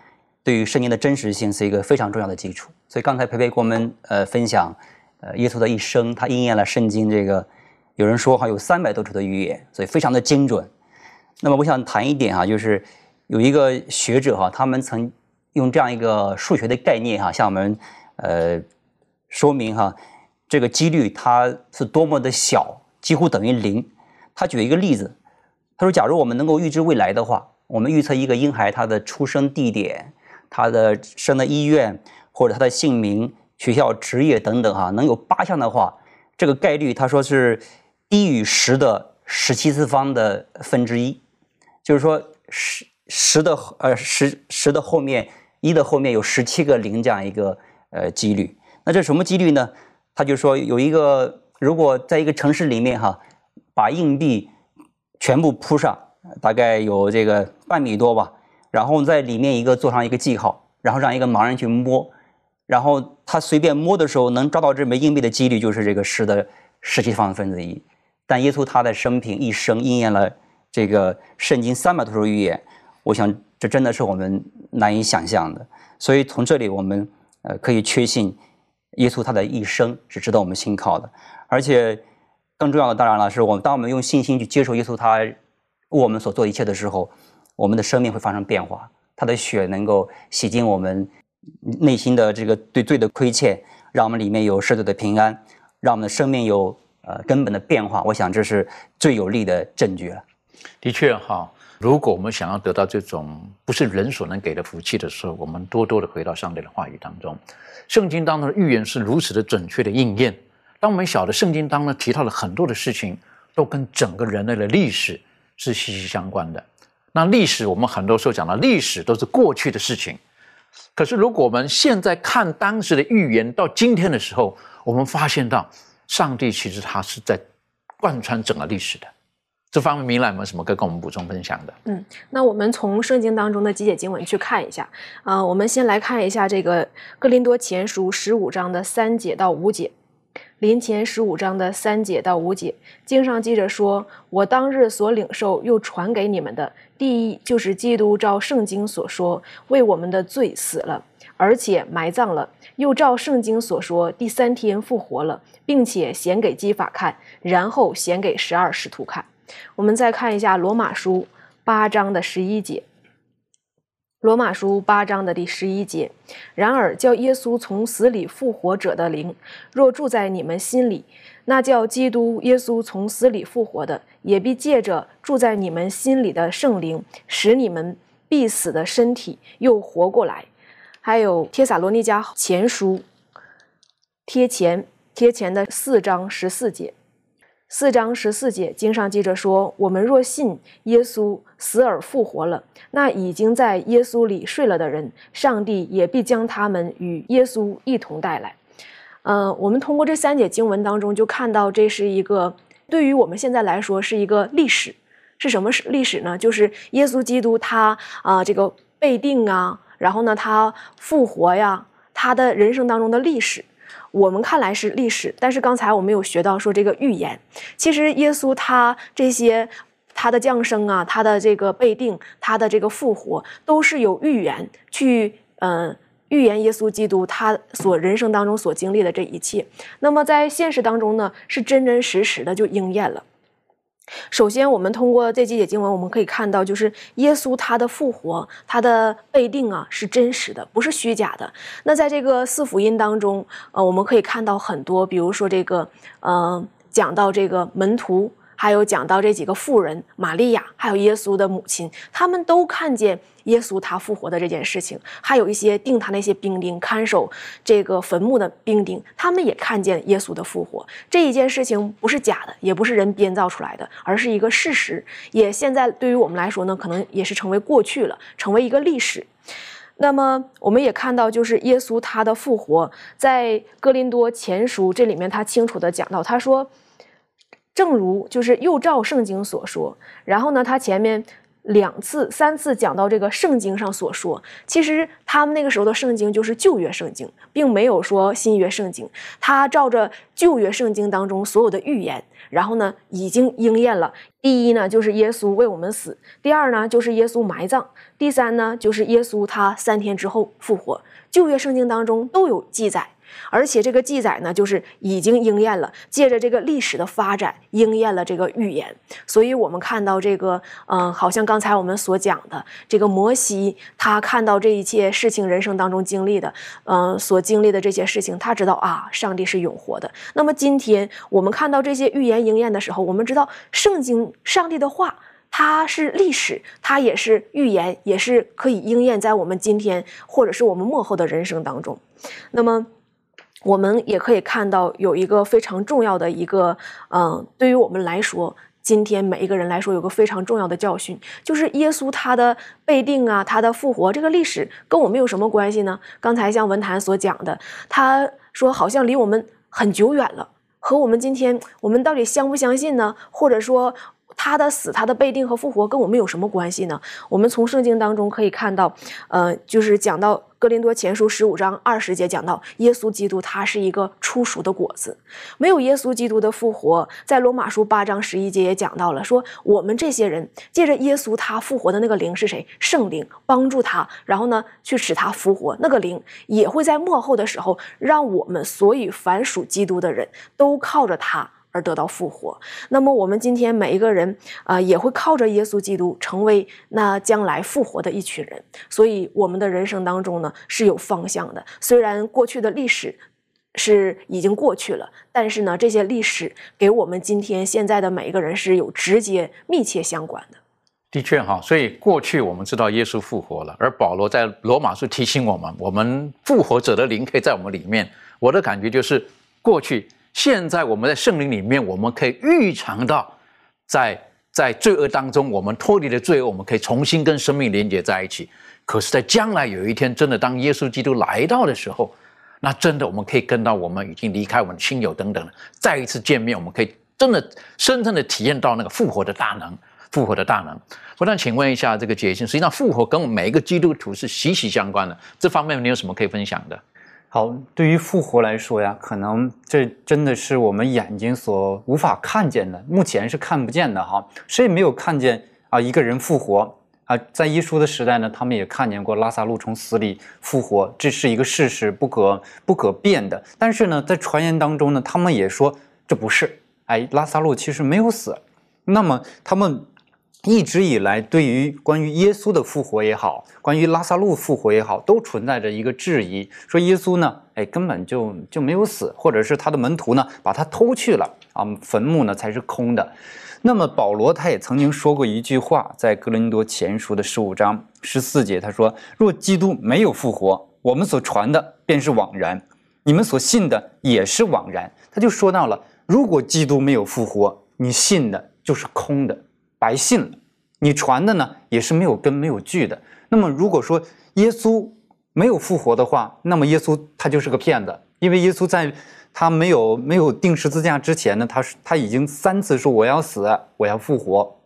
E: 对于圣经的真实性是一个非常重要的基础。所以刚才培培跟我们呃分享，呃耶稣的一生，他应验了圣经这个有人说哈有三百多处的预言，所以非常的精准。那么我想谈一点哈，就是有一个学者哈，他们曾用这样一个数学的概念哈，向我们呃说明哈，这个几率它是多么的小，几乎等于零。他举一个例子，他说，假如我们能够预知未来的话，我们预测一个婴孩他的出生地点、他的生的医院或者他的姓名、学校、职业等等哈，能有八项的话，这个概率他说是低于十的十七次方的分之一。就是说，十十的呃十十的后面一的后面有十七个零这样一个呃几率。那这什么几率呢？他就说有一个，如果在一个城市里面哈，把硬币全部铺上，大概有这个半米多吧，然后在里面一个做上一个记号，然后让一个盲人去摸，然后他随便摸的时候能抓到这枚硬币的几率就是这个十的十七方分之一。但耶稣他的生平一生应验了。这个圣经三百多处预言，我想这真的是我们难以想象的。所以从这里我们呃可以确信，耶稣他的一生是值得我们信靠的。而且更重要的当然了，是我们当我们用信心去接受耶稣他为我们所做一切的时候，我们的生命会发生变化。他的血能够洗净我们内心的这个对罪的亏欠，让我们里面有赦罪的平安，让我们的生命有呃根本的变化。我想这是最有力的证据了。
B: 的确哈，如果我们想要得到这种不是人所能给的福气的时候，我们多多的回到上帝的话语当中。圣经当中的预言是如此的准确的应验。当我们晓得圣经当中提到了很多的事情，都跟整个人类的历史是息息相关的。那历史我们很多时候讲的历史都是过去的事情，可是如果我们现在看当时的预言到今天的时候，我们发现到上帝其实他是在贯穿整个历史的。这方面，明兰有没有什么可以跟我们补充分享的？
F: 嗯，那我们从圣经当中的几节经文去看一下。啊，我们先来看一下这个《哥林多前书》十五章的三节到五节，《林前十五章的三节到五节，经上记着说：“我当日所领受又传给你们的，第一就是基督照圣经所说，为我们的罪死了，而且埋葬了；又照圣经所说，第三天复活了，并且显给基法看，然后显给十二使徒看。”我们再看一下罗马书八章的十一节。罗马书八章的第十一节，然而叫耶稣从死里复活者的灵，若住在你们心里，那叫基督耶稣从死里复活的，也必借着住在你们心里的圣灵，使你们必死的身体又活过来。还有帖撒罗尼迦前书贴前贴前的四章十四节。四章十四节，经上记着说：“我们若信耶稣死而复活了，那已经在耶稣里睡了的人，上帝也必将他们与耶稣一同带来。”嗯，我们通过这三节经文当中就看到，这是一个对于我们现在来说是一个历史，是什么史历史呢？就是耶稣基督他啊这个被定啊，然后呢他复活呀，他的人生当中的历史。我们看来是历史，但是刚才我们有学到说这个预言，其实耶稣他这些他的降生啊，他的这个被定，他的这个复活，都是有预言去嗯预言耶稣基督他所人生当中所经历的这一切。那么在现实当中呢，是真真实实的就应验了。首先，我们通过这几节经文，我们可以看到，就是耶稣他的复活，他的被定啊，是真实的，不是虚假的。那在这个四福音当中，呃，我们可以看到很多，比如说这个，呃，讲到这个门徒。还有讲到这几个妇人，玛利亚，还有耶稣的母亲，他们都看见耶稣他复活的这件事情。还有一些定他那些兵丁看守这个坟墓的兵丁，他们也看见耶稣的复活。这一件事情不是假的，也不是人编造出来的，而是一个事实。也现在对于我们来说呢，可能也是成为过去了，成为一个历史。那么我们也看到，就是耶稣他的复活，在哥林多前书这里面，他清楚的讲到，他说。正如就是又照圣经所说，然后呢，他前面两次、三次讲到这个圣经上所说，其实他们那个时候的圣经就是旧约圣经，并没有说新约圣经。他照着旧约圣经当中所有的预言，然后呢，已经应验了。第一呢，就是耶稣为我们死；第二呢，就是耶稣埋葬；第三呢，就是耶稣他三天之后复活。旧约圣经当中都有记载。而且这个记载呢，就是已经应验了，借着这个历史的发展，应验了这个预言。所以，我们看到这个，嗯，好像刚才我们所讲的这个摩西，他看到这一切事情，人生当中经历的，嗯，所经历的这些事情，他知道啊，上帝是永活的。那么，今天我们看到这些预言应验的时候，我们知道圣经上帝的话，它是历史，它也是预言，也是可以应验在我们今天或者是我们幕后的人生当中。那么。我们也可以看到有一个非常重要的一个，嗯，对于我们来说，今天每一个人来说，有个非常重要的教训，就是耶稣他的被定啊，他的复活，这个历史跟我们有什么关系呢？刚才像文坛所讲的，他说好像离我们很久远了，和我们今天我们到底相不相信呢？或者说？他的死、他的被定和复活跟我们有什么关系呢？我们从圣经当中可以看到，呃，就是讲到哥林多前书十五章二十节，讲到耶稣基督他是一个初熟的果子。没有耶稣基督的复活，在罗马书八章十一节也讲到了，说我们这些人借着耶稣他复活的那个灵是谁？圣灵帮助他，然后呢去使他复活。那个灵也会在末后的时候，让我们所以凡属基督的人都靠着他。而得到复活，那么我们今天每一个人啊，也会靠着耶稣基督成为那将来复活的一群人。所以我们的人生当中呢是有方向的。虽然过去的历史是已经过去了，但是呢，这些历史给我们今天现在的每一个人是有直接密切相关的。
B: 的确哈，所以过去我们知道耶稣复活了，而保罗在罗马书提醒我们，我们复活者的灵可以在我们里面。我的感觉就是过去。现在我们在圣灵里面，我们可以预尝到，在在罪恶当中，我们脱离了罪恶，我们可以重新跟生命连接在一起。可是，在将来有一天，真的当耶稣基督来到的时候，那真的我们可以跟到我们已经离开我们亲友等等了，再一次见面，我们可以真的深深的体验到那个复活的大能，复活的大能。我想请问一下这个杰心，实际上复活跟我们每一个基督徒是息息相关的，这方面你有什么可以分享的？
G: 好，对于复活来说呀，可能这真的是我们眼睛所无法看见的，目前是看不见的哈。谁也没有看见啊，一个人复活啊，在耶稣的时代呢，他们也看见过拉萨路从死里复活，这是一个事实，不可不可变的。但是呢，在传言当中呢，他们也说这不是，哎，拉萨路其实没有死。那么他们。一直以来，对于关于耶稣的复活也好，关于拉萨路复活也好，都存在着一个质疑，说耶稣呢，哎，根本就就没有死，或者是他的门徒呢，把他偷去了啊，坟墓呢才是空的。那么保罗他也曾经说过一句话，在哥林多前书的十五章十四节，他说：“若基督没有复活，我们所传的便是枉然，你们所信的也是枉然。”他就说到了，如果基督没有复活，你信的就是空的。白信了，你传的呢也是没有根没有据的。那么如果说耶稣没有复活的话，那么耶稣他就是个骗子，因为耶稣在他没有没有钉十字架之前呢，他是他已经三次说我要死，我要复活。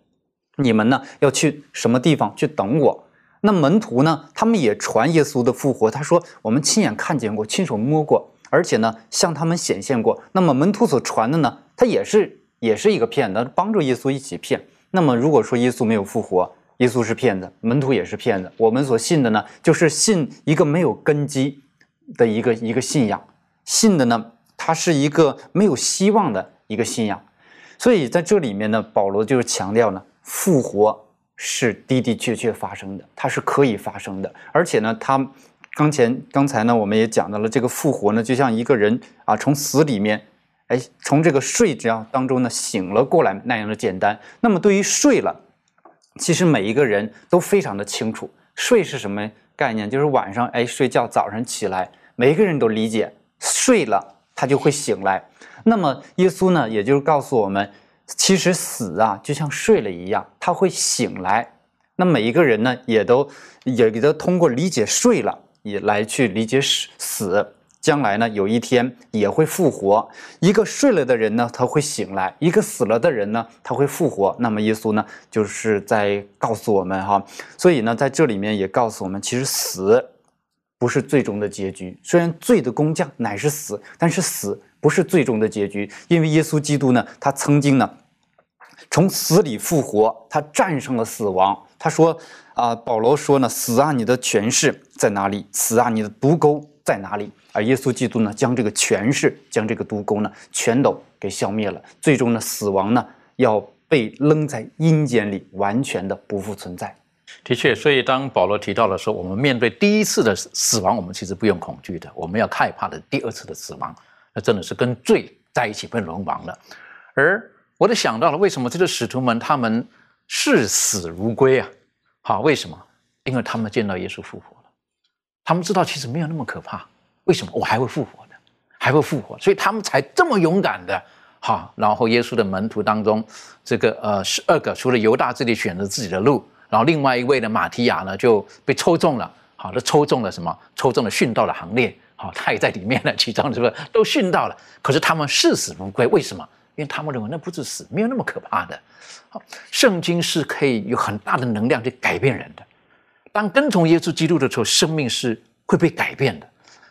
G: 你们呢要去什么地方去等我？那门徒呢，他们也传耶稣的复活。他说我们亲眼看见过，亲手摸过，而且呢向他们显现过。那么门徒所传的呢，他也是也是一个骗子，帮助耶稣一起骗。那么如果说耶稣没有复活，耶稣是骗子，门徒也是骗子。我们所信的呢，就是信一个没有根基的一个一个信仰，信的呢，它是一个没有希望的一个信仰。所以在这里面呢，保罗就是强调呢，复活是的的确确发生的，它是可以发生的。而且呢，他刚前刚才呢，我们也讲到了这个复活呢，就像一个人啊，从死里面，哎，从这个睡觉当中呢醒了过来那样的简单。那么对于睡了。其实每一个人都非常的清楚，睡是什么概念？就是晚上哎睡觉，早上起来，每一个人都理解，睡了他就会醒来。那么耶稣呢，也就是告诉我们，其实死啊就像睡了一样，他会醒来。那每一个人呢，也都也都通过理解睡了，也来去理解死死。将来呢，有一天也会复活。一个睡了的人呢，他会醒来；一个死了的人呢，他会复活。那么耶稣呢，就是在告诉我们哈。所以呢，在这里面也告诉我们，其实死不是最终的结局。虽然罪的工匠乃是死，但是死不是最终的结局，因为耶稣基督呢，他曾经呢，从死里复活，他战胜了死亡。他说啊，保罗说呢，死啊，你的权势在哪里？死啊，你的毒钩在哪里？而耶稣基督呢，将这个权势，将这个毒钩呢，全都给消灭了。最终呢，死亡呢，要被扔在阴间里，完全的不复存在。
B: 的确，所以当保罗提到的时候，我们面对第一次的死亡，我们其实不用恐惧的，我们要害怕的第二次的死亡，那真的是跟罪在一起被沦亡了。而我就想到了，为什么这个使徒们他们视死如归啊？好，为什么？因为他们见到耶稣复活了，他们知道其实没有那么可怕。为什么我还会复活的，还会复活？所以他们才这么勇敢的哈。然后耶稣的门徒当中，这个呃十二个，除了犹大这里选择自己的路，然后另外一位的马提亚呢就被抽中了，好，他抽中了什么？抽中了殉道的行列，好，他也在里面呢，其中是不是都殉道了？可是他们视死如归，为什么？因为他们认为那不是死，没有那么可怕的。好，圣经是可以有很大的能量去改变人的。当跟从耶稣基督的时候，生命是会被改变的。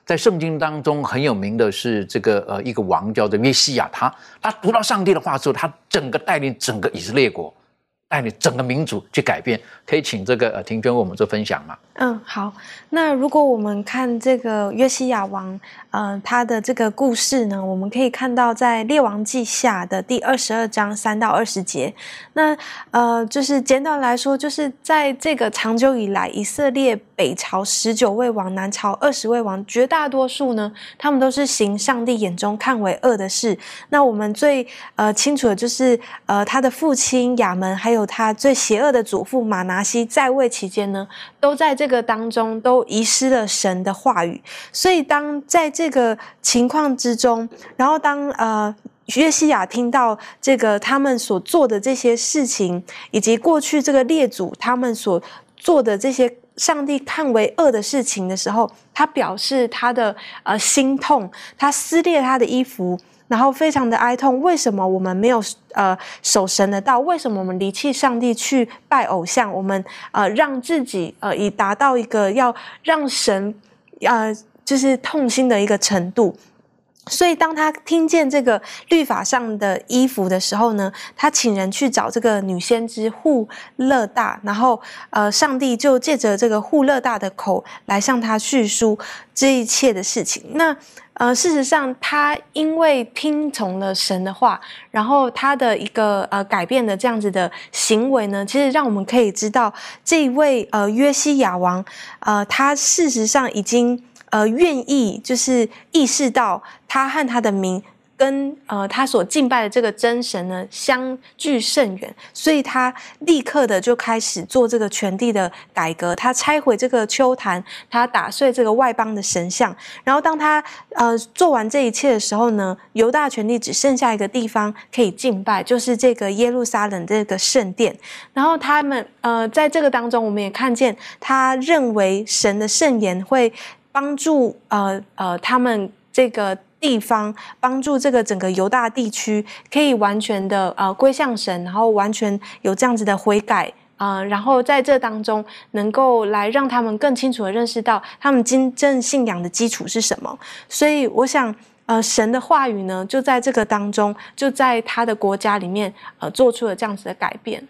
B: 在圣经当中很有名的是这个呃一个王叫做约西亚，他他读到上帝的话之后，他整个带领整个以色列国，带领整个民族去改变。可以请这个呃庭娟为我们做分享吗？
C: 嗯，好。那如果我们看这个约西亚王，呃，他的这个故事呢，我们可以看到在列王记下的第二十二章三到二十节。那呃，就是简短来说，就是在这个长久以来，以色列北朝十九位王，南朝二十位王，绝大多数呢，他们都是行上帝眼中看为恶的事。那我们最呃清楚的就是呃他的父亲亚门，还有他最邪恶的祖父马拿西在位期间呢，都在这个当中。都遗失了神的话语，所以当在这个情况之中，然后当呃约西亚听到这个他们所做的这些事情，以及过去这个列祖他们所做的这些上帝看为恶的事情的时候，他表示他的呃心痛，他撕裂他的衣服。然后非常的哀痛，为什么我们没有呃守神的道？为什么我们离弃上帝去拜偶像？我们呃让自己呃以达到一个要让神呃就是痛心的一个程度。所以当他听见这个律法上的衣服的时候呢，他请人去找这个女先知户勒大，然后呃上帝就借着这个户勒大的口来向他叙述这一切的事情。那呃，事实上，他因为听从了神的话，然后他的一个呃改变的这样子的行为呢，其实让我们可以知道，这位呃约西亚王，呃，他事实上已经呃愿意就是意识到他和他的名。跟呃他所敬拜的这个真神呢相距甚远，所以他立刻的就开始做这个全地的改革。他拆毁这个丘坛，他打碎这个外邦的神像。然后当他呃做完这一切的时候呢，犹大全地只剩下一个地方可以敬拜，就是这个耶路撒冷这个圣殿。然后他们呃在这个当中，我们也看见他认为神的圣言会帮助呃呃他们这个。地方，帮助这个整个犹大地区可以完全的呃归向神，然后完全有这样子的悔改。啊、然后在这当中，能够来让他们更清楚的认识到他们真正信仰的基础是什么。所以，我想，呃，神的话语呢，就在这个当中，就在他的国家里面，呃，做出了这样子的改变。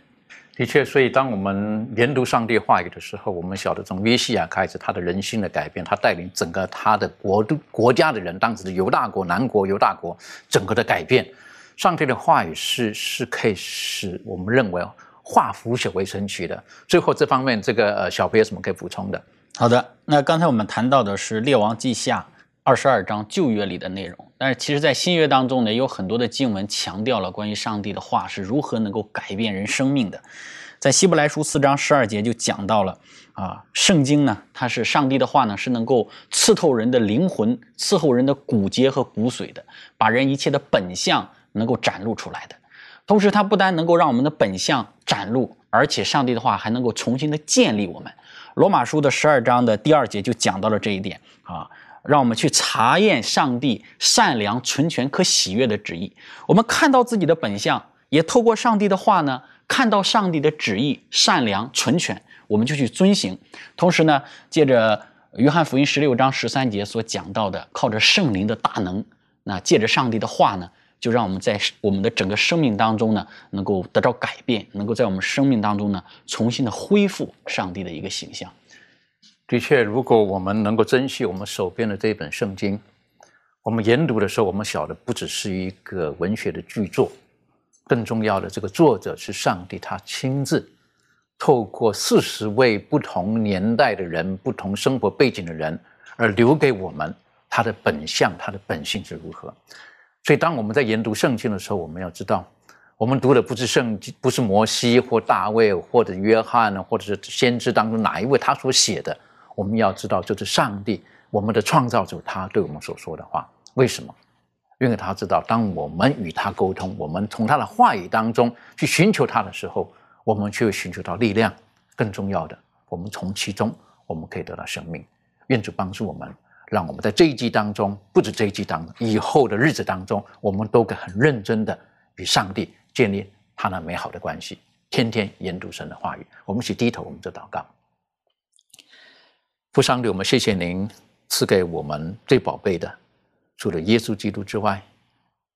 B: 的确，所以当我们研读上帝话语的时候，我们晓得从约西亚开始，他的人心的改变，他带领整个他的国度国家的人，当时的犹大国、南国、犹大国整个的改变。上帝的话语是是可以使我们认为化腐朽为神奇的。最后这方面，这个呃小飞有什么可以补充的？
D: 好的，那刚才我们谈到的是《列王记下》二十二章旧约里的内容，但是其实，在新约当中呢，有很多的经文强调了关于上帝的话是如何能够改变人生命的。在希伯来书四章十二节就讲到了啊，圣经呢，它是上帝的话呢，是能够刺透人的灵魂，伺候人的骨节和骨髓的，把人一切的本相能够展露出来的。同时，它不单能够让我们的本相展露，而且上帝的话还能够重新的建立我们。罗马书的十二章的第二节就讲到了这一点啊，让我们去查验上帝善良、纯全、可喜悦的旨意。我们看到自己的本相，也透过上帝的话呢，看到上帝的旨意善良、纯全，我们就去遵行。同时呢，借着约翰福音十六章十三节所讲到的，靠着圣灵的大能，那借着上帝的话呢。就让我们在我们的整个生命当中呢，能够得到改变，能够在我们生命当中呢，重新的恢复上帝的一个形象。
B: 的确，如果我们能够珍惜我们手边的这一本圣经，我们研读的时候，我们晓得不只是一个文学的巨作，更重要的，这个作者是上帝，他亲自透过四十位不同年代的人、不同生活背景的人，而留给我们他的本相、他的本性是如何。所以，当我们在研读圣经的时候，我们要知道，我们读的不是圣经，不是摩西或大卫或者约翰，或者是先知当中哪一位他所写的。我们要知道，就是上帝，我们的创造主，他对我们所说的话。为什么？因为他知道，当我们与他沟通，我们从他的话语当中去寻求他的时候，我们就会寻求到力量。更重要的，我们从其中我们可以得到生命。愿主帮助我们。让我们在这一季当中，不止这一季当中，以后的日子当中，我们都可很认真的与上帝建立他那美好的关系，天天研读神的话语。我们一起低头，我们就祷告。父上帝，我们谢谢您赐给我们最宝贝的，除了耶稣基督之外，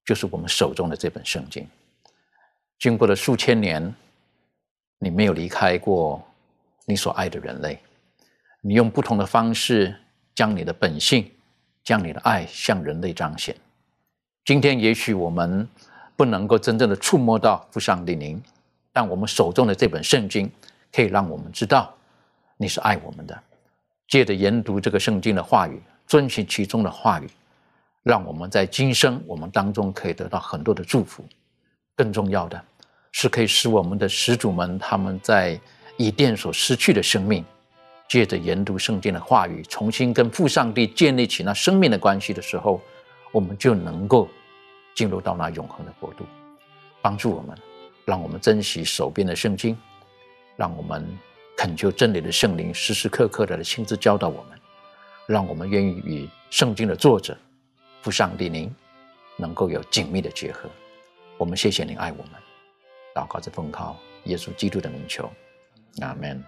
B: 就是我们手中的这本圣经。经过了数千年，你没有离开过你所爱的人类，你用不同的方式。将你的本性，将你的爱向人类彰显。今天也许我们不能够真正的触摸到父上帝您，但我们手中的这本圣经可以让我们知道你是爱我们的。借着研读这个圣经的话语，遵循其中的话语，让我们在今生我们当中可以得到很多的祝福。更重要的是，可以使我们的始祖们他们在以甸所失去的生命。借着研读圣经的话语，重新跟父上帝建立起那生命的关系的时候，我们就能够进入到那永恒的国度。帮助我们，让我们珍惜手边的圣经，让我们恳求真理的圣灵时时刻刻的亲自教导我们，让我们愿意与圣经的作者父上帝您能够有紧密的结合。我们谢谢您爱我们，祷告着奉靠耶稣基督的名求，阿门。